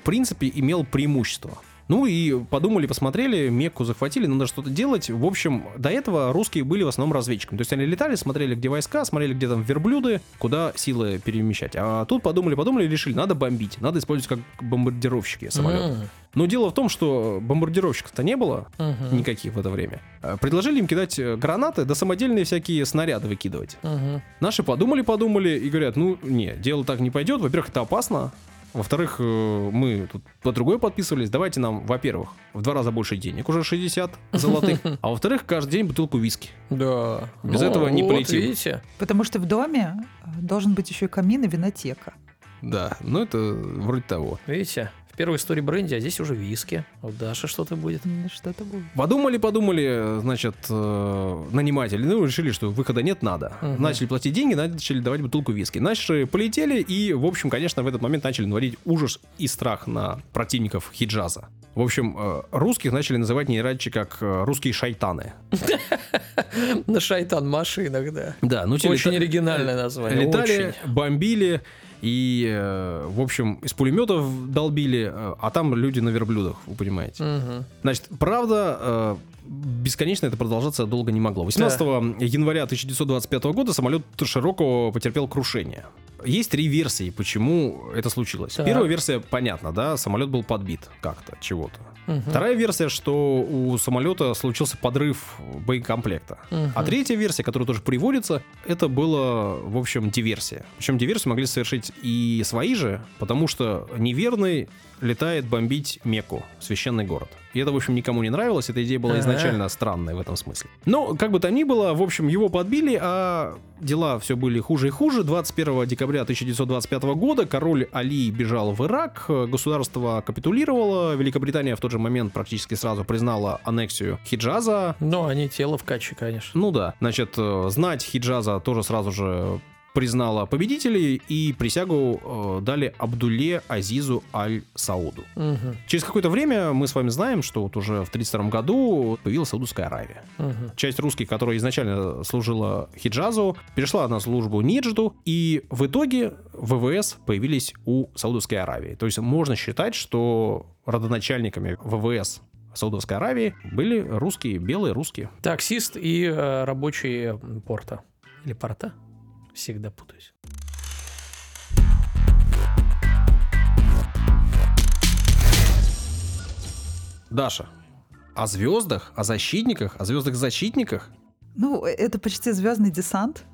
в принципе, имел преимущество. Ну и подумали, посмотрели, Мекку захватили, надо что-то делать. В общем, до этого русские были в основном разведчиками. То есть они летали, смотрели, где войска, смотрели, где там верблюды, куда силы перемещать. А тут подумали, подумали и решили, надо бомбить, надо использовать как бомбардировщики самолеты. М, Но дело в том, что бомбардировщиков-то не было мгм, никаких в это время. А, Предложили им кидать э, гранаты, да самодельные всякие снаряды выкидывать. мгм. Наши подумали-подумали и говорят, ну, не, дело так не пойдет. Во-первых, это опасно. Во-вторых, э, мы тут по другой подписывались. Давайте нам, во-первых, в два раза больше денег, уже 60 золотых. А во-вторых, каждый день бутылку виски. Да. Без Ну, этого не вот, полетим. видите? Потому что в доме э, должен быть еще и камин и винотека. Да, ну это вроде того. Видите? Первой истории бренди, а здесь уже виски. У Даши что-то будет. Что-то будет. Подумали, подумали, значит, э, наниматели, ну, решили, что выхода нет, надо. Мгм. Начали платить деньги, начали давать бутылку виски. Наши полетели и, в общем, конечно, в этот момент начали наводить ужас и страх на противников Хиджаза. В общем, э, русских начали называть не иначе, как э, русские шайтаны. На шайтан машинах, да. Да, ну Очень оригинальное название. Летали, очень. бомбили и, э, в общем, из пулеметов долбили, э, а там люди на верблюдах, вы понимаете. Мгм. Значит, правда, э, бесконечно это продолжаться долго не могло. 18 января 1925 года самолет широко потерпел крушение. Есть три версии, почему это случилось. Так. Первая версия понятна, да, самолет был подбит как-то, чего-то. Мгм. Вторая версия, что у самолета случился подрыв боекомплекта. Мгм. А третья версия, которая тоже приводится, это было, в общем, диверсия. Причем диверсию могли совершить и свои же, потому что неверный летает бомбить Мекку, священный город. И это, в общем, никому не нравилось, эта идея была изначально странной в этом смысле. Но, как бы там ни было, в общем, его подбили, а дела все были хуже и хуже. 21 декабря 1925 года король Али бежал в Ирак, государство капитулировало, Великобритания в тот же момент практически сразу признала аннексию Хиджаза, Ну, они тело в каче, конечно. ну да, значит, э, знать Хиджаза тоже сразу же признала победителей и присягу э, дали Абдуле Азизу Аль-Сауду. Мгм. Через какое-то время мы с вами знаем, что вот уже в 1932 году появилась Саудовская Аравия. Мгм. Часть русских, которая изначально служила Хиджазу, перешла на службу Ниджду, и в итоге ВВС появились у Саудовской Аравии. То есть можно считать, что родоначальниками ВВС Саудовской Аравии были русские, белые русские. Таксист и э, рабочий порта. Или порта? Всегда путаюсь. Даша, о звездах, о защитниках, о звездах-защитниках? Ну, э, это почти звездный десант.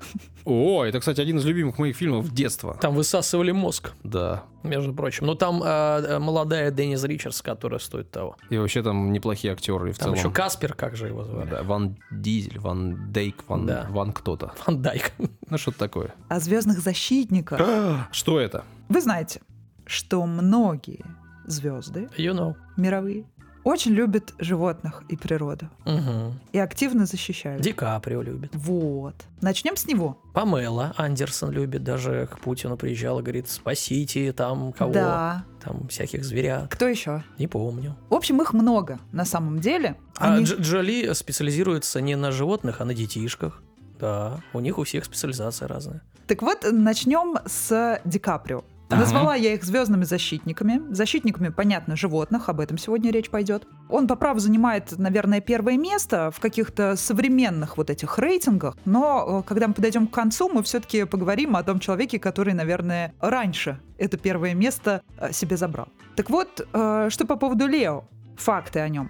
О, это, кстати, один из любимых моих фильмов детства. Там высасывали мозг, Да. между прочим. Но там э, э, молодая Деннис Ричардс, которая стоит того. И вообще там неплохие актеры в Там целом. еще Каспер, как же его звали? Да, Ван Дизель, Ван Дейк, Ван, Да. Ван кто-то. Ван Дайк. Ну, что-то такое. О звездных защитниках. Что это? Вы знаете, что многие звезды You know. мировые очень любят животных и природу. Мгм. И активно защищают. Ди Каприо любит. Вот. Начнем с него. Памела Андерсон любит. Даже к Путину приезжала, говорит, спасите там кого. Да. Там всяких зверят. Кто еще? Не помню. В общем, их много на самом деле. А Они- Дж- Джоли специализируется не на животных, а на детишках. Да, у них у всех специализация разная. Так вот, начнем с Ди Каприо. Ага. Назвала я их звездными защитниками. Защитниками, понятно, животных, об этом сегодня речь пойдет. Он по праву занимает, наверное, первое место в каких-то современных вот этих рейтингах, но э, когда мы подойдем к концу, мы все-таки поговорим о том человеке, который, наверное, раньше это первое место э, себе забрал. Так вот, э, что по поводу Лео, факты о нем.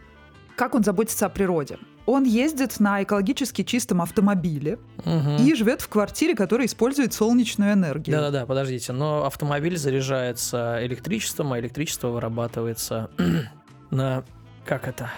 Как он заботится о природе? Он ездит на экологически чистом автомобиле Мгм. и живет в квартире, которая использует солнечную энергию. Да-да-да, подождите. Но автомобиль заряжается электричеством, а электричество вырабатывается на... Как это?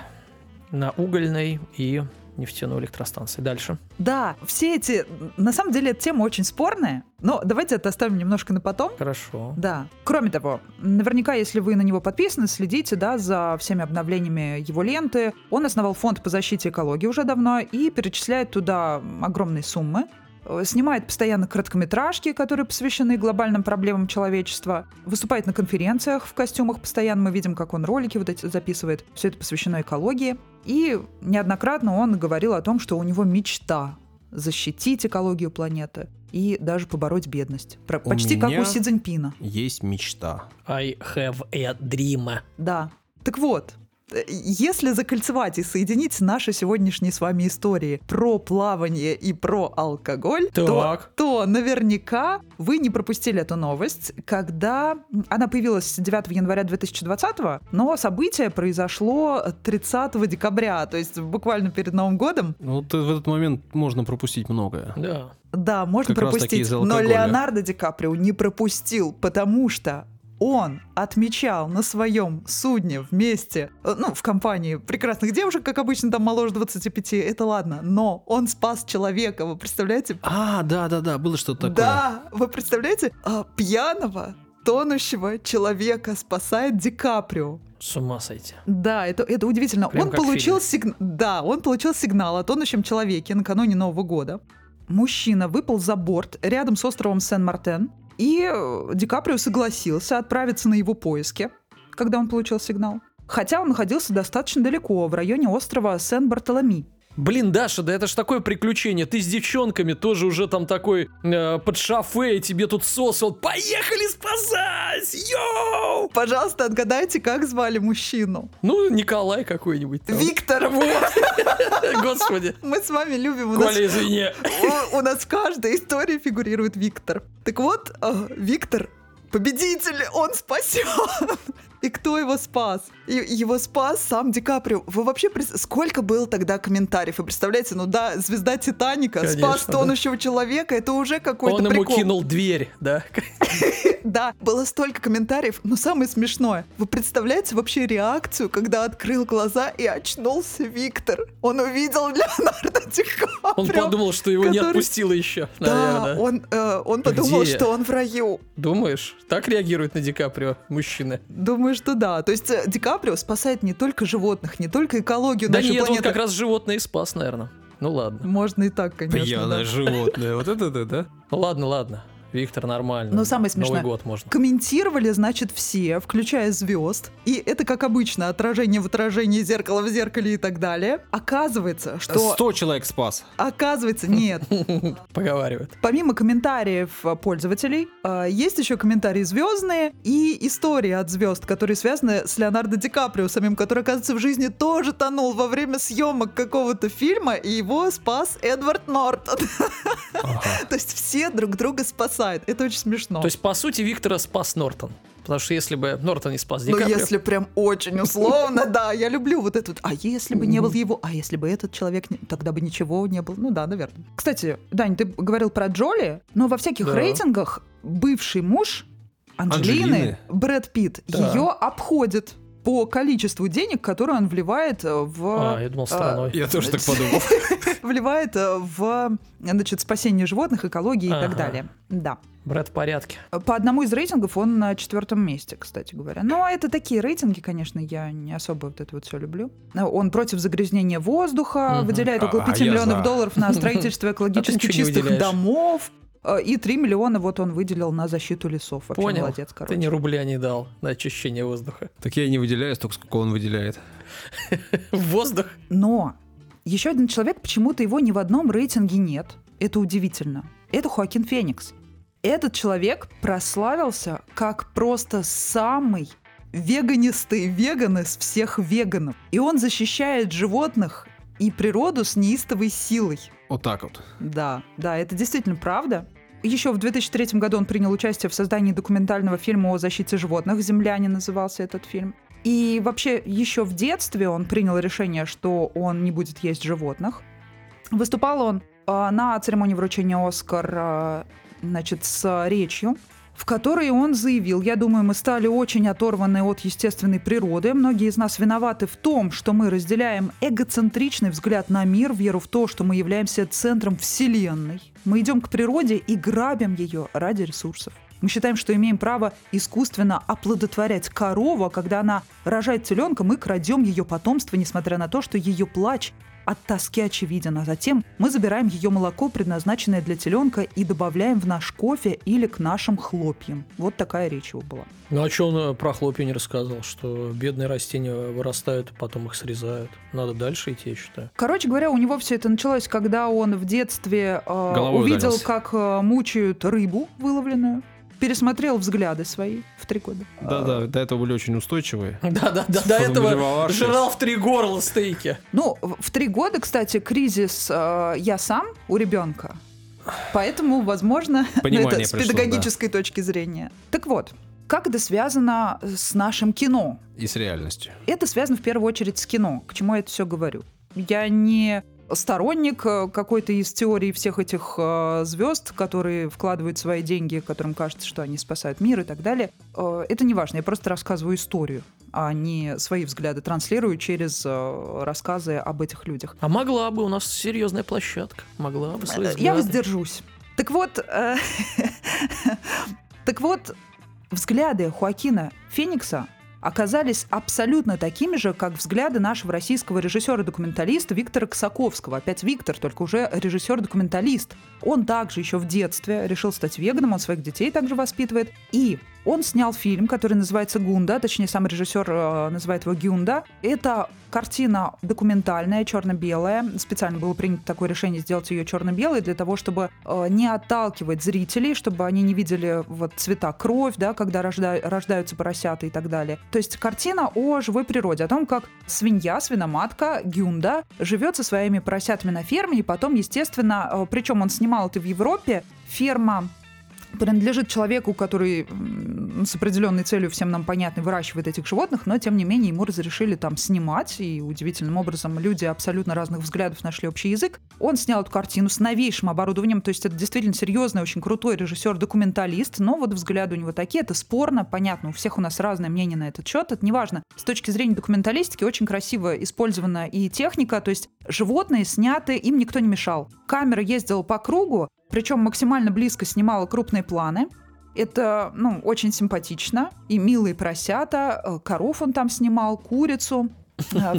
На угольной и нефтяной электростанции. Дальше. Да, все эти, на самом деле, эта тема очень спорная, но давайте это оставим немножко на потом. Хорошо. Да. Кроме того, наверняка, если вы на него подписаны, следите, да, за всеми обновлениями его ленты. Он основал фонд по защите экологии уже давно и перечисляет туда огромные суммы. Э, снимает постоянно короткометражки, которые посвящены глобальным проблемам человечества, выступает на конференциях в костюмах постоянно, мы видим, как он ролики вот эти записывает, все это посвящено экологии. И неоднократно он говорил о том, что у него мечта защитить экологию планеты и даже побороть бедность. Про- У почти как у Си Цзиньпина. Есть мечта. I have a dream. Да. Так вот, если закольцевать и соединить наши сегодняшние с вами истории про плавание и про алкоголь, то, то наверняка вы не пропустили эту новость, когда она появилась 9 января 2020, но событие произошло 30 декабря, то есть буквально перед Новым годом. Ну, вот в этот момент можно пропустить многое. Да. Да, можно Как пропустить, но. Леонардо Ди Каприо не пропустил, потому что он отмечал на своем судне вместе, э, ну, в компании прекрасных девушек, как обычно, там моложе 25, это ладно, но он спас человека, вы представляете? А, да-да-да, было что-то такое. Да, вы представляете, а, пьяного, тонущего человека спасает Ди Каприо. С ума сойти. Да, это, это удивительно. Прям он получил сигнал. Да, он получил сигнал о тонущем человеке накануне Нового года. Мужчина выпал за борт рядом с островом Сен-Мартен, и э, Ди Каприо согласился отправиться на его поиски, когда он получил сигнал. Хотя он находился достаточно далеко, в районе острова Сен-Бартоломи. Блин, Даша, да это ж такое приключение. Ты с девчонками тоже уже там такой э, под шофе, и тебе тут сосал. Поехали спасать! Йоу! Пожалуйста, отгадайте, как звали мужчину. Ну, Николай какой-нибудь. там. Виктор! Господи. Мы с вами любим. Коля, извини. у- у нас в каждой истории фигурирует Виктор. Так вот, э, Виктор победитель, он спасен. И кто его спас? Его спас сам Ди Каприо. Вы вообще сколько было тогда комментариев? Вы представляете, ну да, звезда Титаника Конечно, спас да. тонущего человека, это уже какой-то Он ему прикол. кинул дверь, да? Да, было столько комментариев, но самое смешное, вы представляете вообще реакцию, когда открыл глаза и очнулся Виктор? Он увидел Леонардо Ди Каприо. Он подумал, что его не отпустило еще, Да, он, э, он подумал, что он в раю. Думаешь? Так реагирует на Ди Каприо мужчины? Думаю, что да. То есть э, Ди Каприо спасает не только животных, не только экологию Да нашей нет, он планеты. как раз животное и спас, наверное. Ну ладно. Можно и так, конечно. Пьяное да. животное. Вот это да, да? Ну ладно, ладно. Виктор, нормально. Но самое смешное- Новый год можно. Комментировали, значит, все, включая звезд. И это, как обычно, отражение в отражении, зеркало в зеркале и так далее. Оказывается, что... 100 человек спас. Оказывается, нет. Поговаривают. Помимо комментариев пользователей, э, есть еще комментарии звездные и истории от звезд, которые связаны с Леонардо Ди Каприо самим, который, оказывается, в жизни тоже тонул во время съемок какого-то фильма, и его спас Эдвард Нортон. То есть все друг друга спасают. Это очень смешно. То есть, по сути, Виктора спас Нортон. Потому что если бы Нортон не спас Ди Ну, Каприо, если прям очень условно, да, я люблю вот это вот. А если бы не был его, а если бы этот человек, не- тогда бы ничего не было. Ну да, наверное. Кстати, Дань, ты говорил про Джоли, но во всяких Да. рейтингах бывший муж Анджелины, Анджелины. Брэд Питт, Да. ее обходит по количеству денег, которые он вливает э, в... А, я думал, страной. Я тоже так подумал. вливает э, в значит, спасение животных, экологии и так далее. Да. Брат в порядке. По одному из рейтингов он на четвертом месте, кстати говоря. Но это такие рейтинги, конечно, я не особо вот это вот все люблю. Он против загрязнения воздуха, выделяет около А, 5 а миллионов долларов на строительство экологически ничего не чистых домов. Э, И 3 миллиона вот он выделил на защиту лесов. Вообще Понял. молодец, короче. Ты ни рубля не дал на очищение воздуха. Так я и не выделяю столько, сколько он выделяет. Воздух. Но еще один человек, почему-то его ни в одном рейтинге нет. Это удивительно. Это Хоакин Феникс. Этот человек прославился как просто самый веганистый веган из всех веганов. И он защищает животных и природу с неистовой силой. Вот так вот. Да, да, это действительно правда. Еще в 2003 году он принял участие в создании документального фильма о защите животных. «Земляне» назывался этот фильм. И вообще еще в детстве он принял решение, что он не будет есть животных. Выступал он э, на церемонии вручения «Оскар» э, значит, с речью, в которой он заявил, я думаю, мы стали очень оторваны от естественной природы. Многие из нас виноваты в том, что мы разделяем эгоцентричный взгляд на мир, веру в то, что мы являемся центром Вселенной. Мы идем к природе и грабим ее ради ресурсов. Мы считаем, что имеем право искусственно оплодотворять корову, а когда она рожает теленка, мы крадем ее потомство, несмотря на то, что ее плач от тоски очевиден, а затем мы забираем ее молоко, предназначенное для теленка, и добавляем в наш кофе или к нашим хлопьям. Вот такая речь его была. Ну а что он э, про хлопья не рассказал? Что бедные растения вырастают, потом их срезают. Надо дальше идти, я считаю. Короче говоря, у него все это началось, когда он в детстве э, Головой увидел, ударился. как э, мучают рыбу выловленную, пересмотрел взгляды свои в три года. Да-да, до этого были очень устойчивые. Да-да-да, до этого жрал в три горла стейки. Ну, в три года, кстати, кризис э, я сам у ребенка. Поэтому, возможно, это с педагогической точки зрения. Так вот, как это связано с нашим кино? И с реальностью. Это связано в первую очередь с кино. К чему я это все говорю? Я не сторонник э, какой-то из теорий всех этих э, звезд, которые вкладывают свои деньги, которым кажется, что они спасают мир и так далее. Э, это не важно, я просто рассказываю историю, а не свои взгляды транслирую через э, рассказы об этих людях. А могла бы, у нас серьезная площадка. Могла бы свои Э, Я взгляды. воздержусь. Так вот, так вот, взгляды Хуакина Феникса оказались абсолютно такими же, как взгляды нашего российского режиссера-документалиста Виктора Косаковского. Опять Виктор, только уже режиссер-документалист. Он также еще в детстве решил стать веганом, он своих детей также воспитывает. И он снял фильм, который называется «Гунда», точнее, сам режиссер э, называет его «Гюнда». Это картина документальная, черно-белая. Специально было принято такое решение сделать ее черно-белой для того, чтобы э, не отталкивать зрителей, чтобы они не видели вот цвета кровь, да, когда рожда- рождаются поросята и так далее. То есть картина о живой природе, о том, как свинья, свиноматка Гюнда живет со своими поросятами на ферме, и потом, естественно, э, причем он снимал это в Европе, ферма принадлежит человеку, который с определенной целью, всем нам понятно, выращивает этих животных, но тем не менее ему разрешили там снимать, и удивительным образом люди абсолютно разных взглядов нашли общий язык. Он снял эту картину с новейшим оборудованием, то есть это действительно серьезный, очень крутой режиссер-документалист, но вот взгляды у него такие, это спорно, понятно, у всех у нас разное мнение на этот счет, это неважно. С точки зрения документалистики очень красиво использована и техника, то есть животные сняты, им никто не мешал. Камера ездила по кругу, причем максимально близко снимала крупные планы. Это, ну, очень симпатично. И милые поросята, э, коров он там снимал, курицу.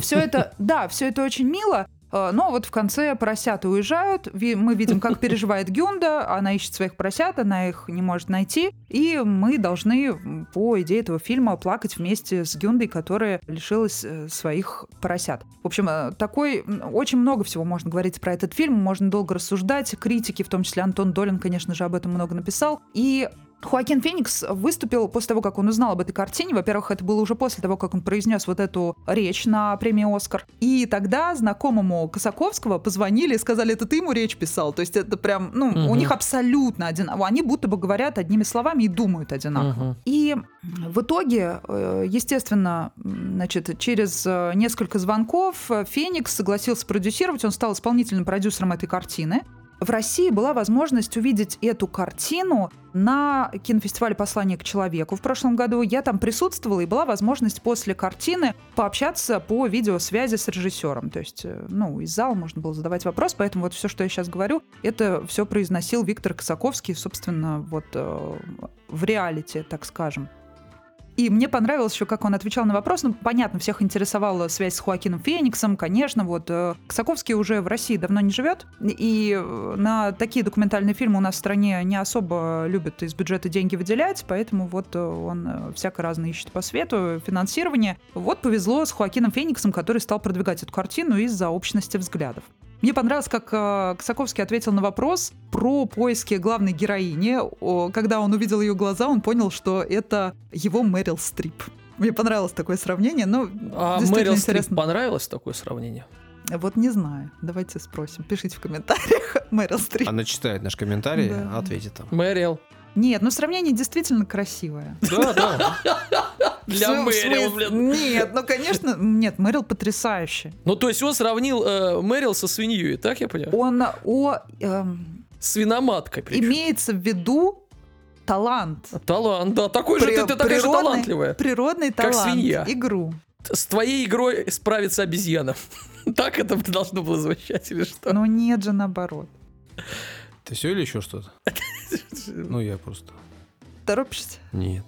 Все это, да, все это очень мило. Э, Но вот в конце поросята уезжают, мы видим, как переживает Гюнда, она ищет своих поросят, она их не может найти, и мы должны, по идее этого фильма, плакать вместе с Гюндой, которая лишилась э, своих поросят. В общем, э, такой, очень много всего можно говорить про этот фильм, можно долго рассуждать, критики, в том числе Антон Долин, конечно же, об этом много написал, и Хоакин Феникс выступил после того, как он узнал об этой картине. Во-первых, это было уже после того, как он произнес вот эту речь на премии «Оскар». И тогда знакомому Косаковского позвонили и сказали, это ты ему речь писал. То есть это прям, ну, у Мгм. них абсолютно одинаково. Они будто бы говорят одними словами и думают одинаково. Мгм. И в итоге, э, естественно, значит, через э, несколько звонков э, Феникс согласился продюсировать, он стал исполнительным продюсером этой картины. В России была возможность увидеть эту картину на кинофестивале «Послание к человеку» в прошлом году. Я там присутствовала, и была возможность после картины пообщаться по видеосвязи с режиссером. То есть, э, ну, из зала можно было задавать вопрос, поэтому вот все, что я сейчас говорю, это все произносил Виктор Косаковский, собственно, вот э, в реалити, так скажем. И мне понравилось еще, как он отвечал на вопрос. Ну, понятно, всех интересовала связь с Хуакином Фениксом, конечно. Вот э, Косаковский уже в России давно не живет. И э, на такие документальные фильмы у нас в стране не особо любят из бюджета деньги выделять, поэтому вот э, он всяко разно ищет по свету финансирование. Вот повезло с Хуакином Фениксом, который стал продвигать эту картину из-за общности взглядов. Мне понравилось, как э, Косаковский ответил на вопрос про поиски главной героини. О, когда он увидел ее глаза, он понял, что это его Мэрил Стрип. Мне понравилось такое сравнение, но А Мэрил Стрип интересно. понравилось такое сравнение? Вот не знаю. Давайте спросим. Пишите в комментариях. Мэрил Стрип. Она читает наш комментарий, Да. ответит там. Мэрил. Нет, ну сравнение действительно красивое. Да, да. Для Мэрил, блин. Нет, ну конечно, нет, Мэрил потрясающий. Ну, то есть он сравнил э, Мэрил со свиньей, так я понимаю? Он о эм, Свиноматкой причем. имеется в виду талант. Талант, да, такой же ты, ты такая же природный- талантливая. Природный Как талант. свинья. Игру. С твоей игрой справится обезьяна. Так это должно было звучать или что? Но нет же наоборот. Ты все или еще что-то? Ну, я просто... Торопишься? Нет.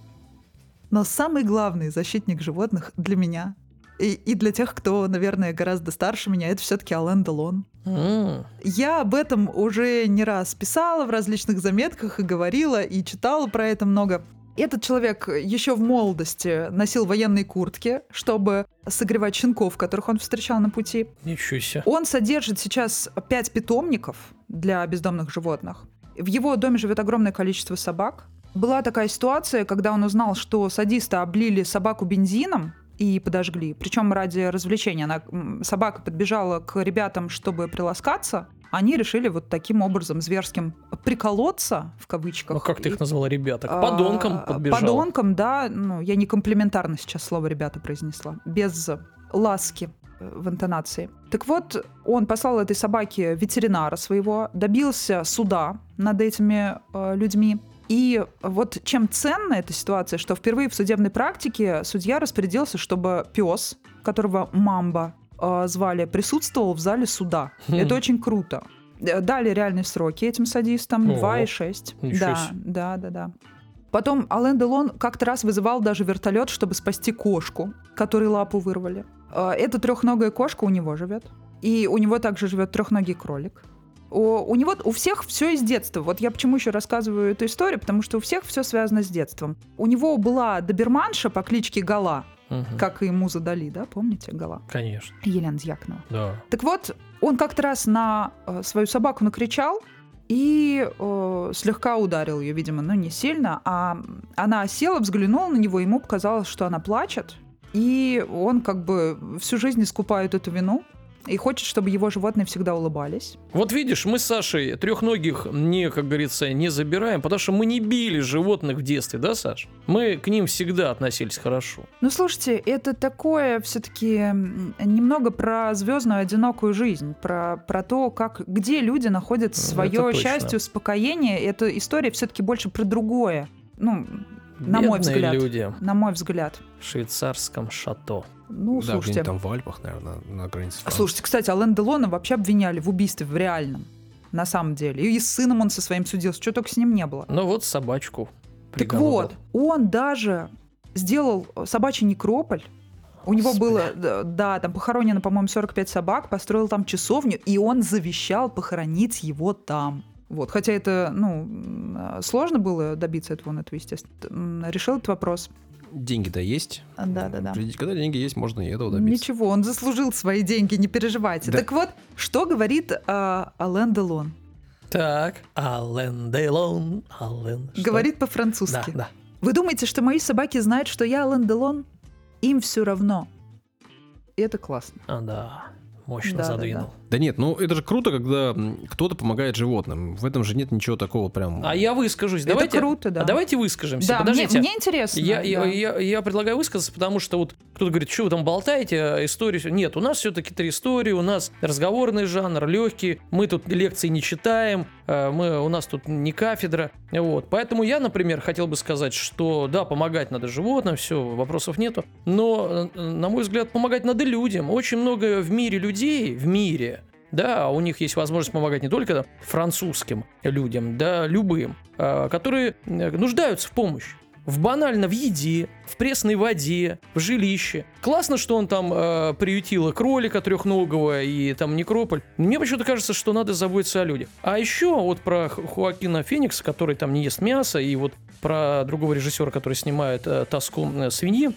Но самый главный защитник животных для меня и, и для тех, кто, наверное, гораздо старше меня, это все-таки Ален Делон. М, Я об этом уже не раз писала в различных заметках и говорила, и читала про это много. Этот человек еще в молодости носил военные куртки, чтобы согревать щенков, которых он встречал на пути. Ничего себе. Он содержит сейчас пять питомников для бездомных животных. В его доме живет огромное количество собак. Была такая ситуация, когда он узнал, что садисты облили собаку бензином и подожгли. Причем ради развлечения. Она, собака подбежала к ребятам, чтобы приласкаться. Они решили вот таким образом зверским приколоться, в кавычках. Ну, как ты их назвала, ребята? К а, подонкам подбежал. Подонкам, да. Ну, я не комплиментарно сейчас слово «ребята» произнесла. Без ласки э, в интонации. Так вот, он послал этой собаке ветеринара своего, добился суда над этими э, людьми. И вот чем ценна эта ситуация, что впервые в судебной практике судья распорядился, чтобы пес, которого Мамба э, звали, присутствовал в зале суда. Хм. Это очень круто. Э, Дали реальные сроки этим садистам, Ого. 2 и 6. Ничего Да, да, да, да. Потом Ален Делон как-то раз вызывал даже вертолет, чтобы спасти кошку, которой лапу вырвали. Э, Эта трехногая кошка у него живет. И у него также живет трехногий кролик. У, у него у всех все из детства. Вот я почему еще рассказываю эту историю, потому что у всех все связано с детством. У него была доберманша по кличке Гала, Мгм. как и Муза Дали, да, помните Гала? Конечно, Елена Дьяконова. да. Так вот, он как-то раз на э, свою собаку накричал и э, слегка ударил ее, видимо, ну не сильно, а она села, взглянула на него, ему показалось, что она плачет, и он как бы всю жизнь искупает эту вину и хочет, чтобы его животные всегда улыбались. Вот видишь, мы с Сашей трехногих не, как говорится, не забираем, потому что мы не били животных в детстве, да, Саш? Мы к ним всегда относились хорошо. Ну, слушайте, это такое все-таки немного про звездную одинокую жизнь, про, про то, как, где люди находят Ну, свое счастье, успокоение. Эта история все-таки больше про другое. Ну, на мой взгляд. люди На мой взгляд. в швейцарском шато. Ну, да, слушайте. где-нибудь там в Альпах, наверное, на границе. Франции. Слушайте, кстати, Ален Делона вообще обвиняли в убийстве в реальном. На самом деле. И с сыном он со своим судился. Что только с ним не было. Ну вот собачку. Так приголубил. вот, он даже сделал собачий некрополь. У него Господи. было, да, там похоронено, по-моему, 45 собак, построил там часовню, и он завещал похоронить его там. Вот, хотя это, ну, а, сложно было добиться этого, он этого, естественно. Решил этот вопрос. Деньги-то есть. А, Да-да-да. При- Когда деньги есть, можно и этого добиться. Ничего, он заслужил свои деньги, не переживайте. Да. Так вот, что говорит а, Ален Делон? Так, Ален Дейлон, Ален... что? Говорит Да, по-французски. да. Вы думаете, что мои собаки знают, что я Ален Делон? Им все равно. И это классно. А, да. Мощно Да, да, задвинул. Да нет, ну это же круто, когда кто-то помогает животным. В этом же нет ничего такого прям... А я выскажусь. Это Давайте, круто, да. А давайте выскажемся. Да, мне, Подождите. мне интересно. Я, я, да. я, я предлагаю высказаться, потому что вот кто-то говорит, что вы там болтаете, историю. Нет, у нас все-таки три истории, у нас разговорный жанр, легкий, мы тут лекции не читаем, э, мы, у нас тут не кафедра. Вот. Поэтому я, например, хотел бы сказать, что да, помогать надо животным, все, вопросов нету. Но, э, на мой взгляд, помогать надо людям. Очень много в мире людей, в мире, да, у них есть возможность помогать не только французским людям, да, любым, а, которые э, нуждаются в помощи. В банально в еде, в пресной воде, в жилище. Классно, что он там э, приютил кролика трехногого и там некрополь. Мне почему-то кажется, что надо заботиться о людях. А еще вот про Х- Хоакина Феникса, который там не ест мясо, и вот про другого режиссера, который снимает э, «Тоску э, свиньи».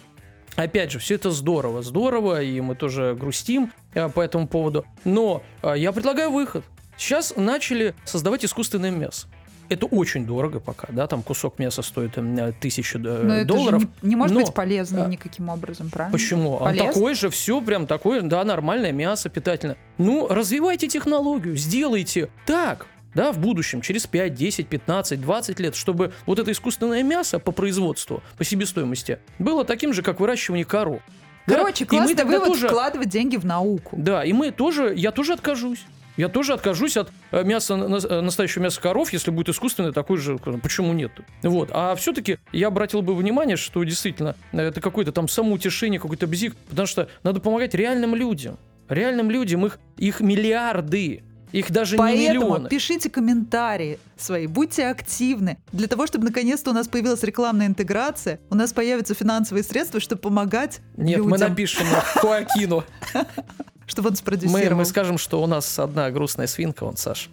Опять же, все это здорово, здорово, и мы тоже грустим э, по этому поводу. Но э, я предлагаю выход. Сейчас начали создавать искусственное мясо. Это очень дорого пока, да, там кусок мяса стоит э, тысячу Но это долларов. же не, не может Но, быть полезно а, никаким образом, правильно? Почему? А Полезно? такое же, все прям такое, да, нормальное мясо, питательное. Ну, развивайте технологию, сделайте так, да, в будущем, через 5, 10, 15, 20 лет, чтобы вот это искусственное мясо по производству, по себестоимости, было таким же, как выращивание коров. Да? Короче, И мы классный вывод тоже- вкладывать деньги в науку. Да, и мы тоже, я тоже откажусь. Я тоже откажусь от э, мяса, на- э, настоящего мяса коров, если будет искусственное такой же. э, Почему нет? Вот. А все-таки я обратил бы внимание, что действительно э, это какое-то там самоутешение, какой-то бзик, потому что надо помогать реальным людям. Реальным людям, их, их миллиарды. Их даже не Поэтому миллионы. пишите комментарии свои, будьте активны. Для того, чтобы наконец-то у нас появилась рекламная интеграция, у нас появятся финансовые средства, чтобы помогать Нет, мы людям, напишем Хоакину. чтобы он Мы, спродюсировал. мы скажем, что у нас одна грустная свинка, он Саш.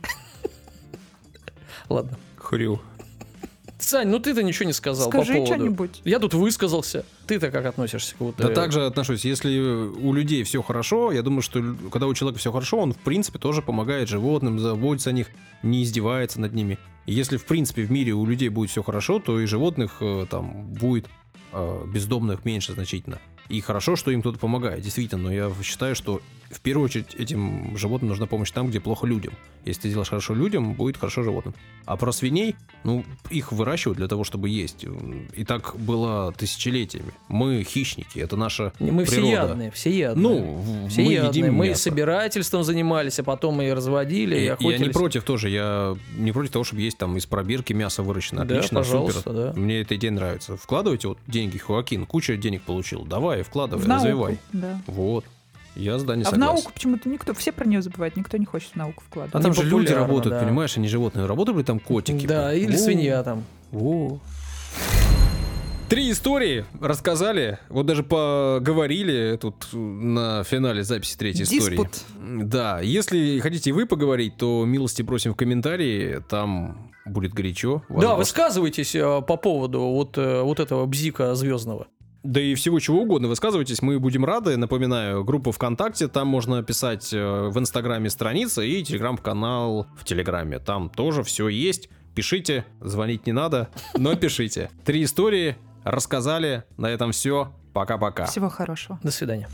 Ладно. Хрю. Сань, ну ты-то ничего не сказал Скажи по поводу. что-нибудь. Я тут высказался. Ты-то как относишься к вот... Да э, так же отношусь. Если у людей все хорошо, я думаю, что когда у человека все хорошо, он в принципе тоже помогает животным, заботится о них, не издевается над ними. И если в принципе в мире у людей будет все хорошо, то и животных э, там будет э, бездомных меньше значительно. И хорошо, что им кто-то помогает, действительно. Но я считаю, что в первую очередь этим животным нужна помощь там, где плохо людям. Если ты делаешь хорошо людям, будет хорошо животным. А про свиней, ну, их выращивают для того, чтобы есть. И так было тысячелетиями. Мы хищники, это наша Мы природа. всеядные, всеядные. Ну, в- мы всеядные. едим Мы мясо. собирательством занимались, а потом и разводили, и, И- я охотились. не против тоже, я не против того, чтобы есть там из пробирки мясо выращено. Да, Отлично, супер. да. Мне эта идея нравится. Вкладывайте вот деньги, Хоакин, куча денег получил. Давай, вкладывай, в науку. развивай. Да. Вот. Я с Даней А в согласен. науку почему-то никто, все про нее забывают, никто не хочет в науку А вкладывать. там же люди работают, да. понимаешь, они животные. Работали бы там котики. Да, бы. или Во, свинья там. во. Три истории рассказали, вот даже поговорили тут на финале записи третьей истории. Диспут. Да, если хотите и вы поговорить, то милости просим в комментарии, там будет горячо. Вас- Да, высказывайтесь э, по поводу вот, э, вот этого бзика звездного. Да и всего чего угодно высказывайтесь, мы будем рады. Напоминаю, группа ВКонтакте, там можно писать э, в Инстаграме страница и Телеграм-канал в Телеграме. Там тоже все есть. Пишите, звонить не надо, но пишите. Три истории рассказали, на этом все. Пока-пока. Всего хорошего. До свидания.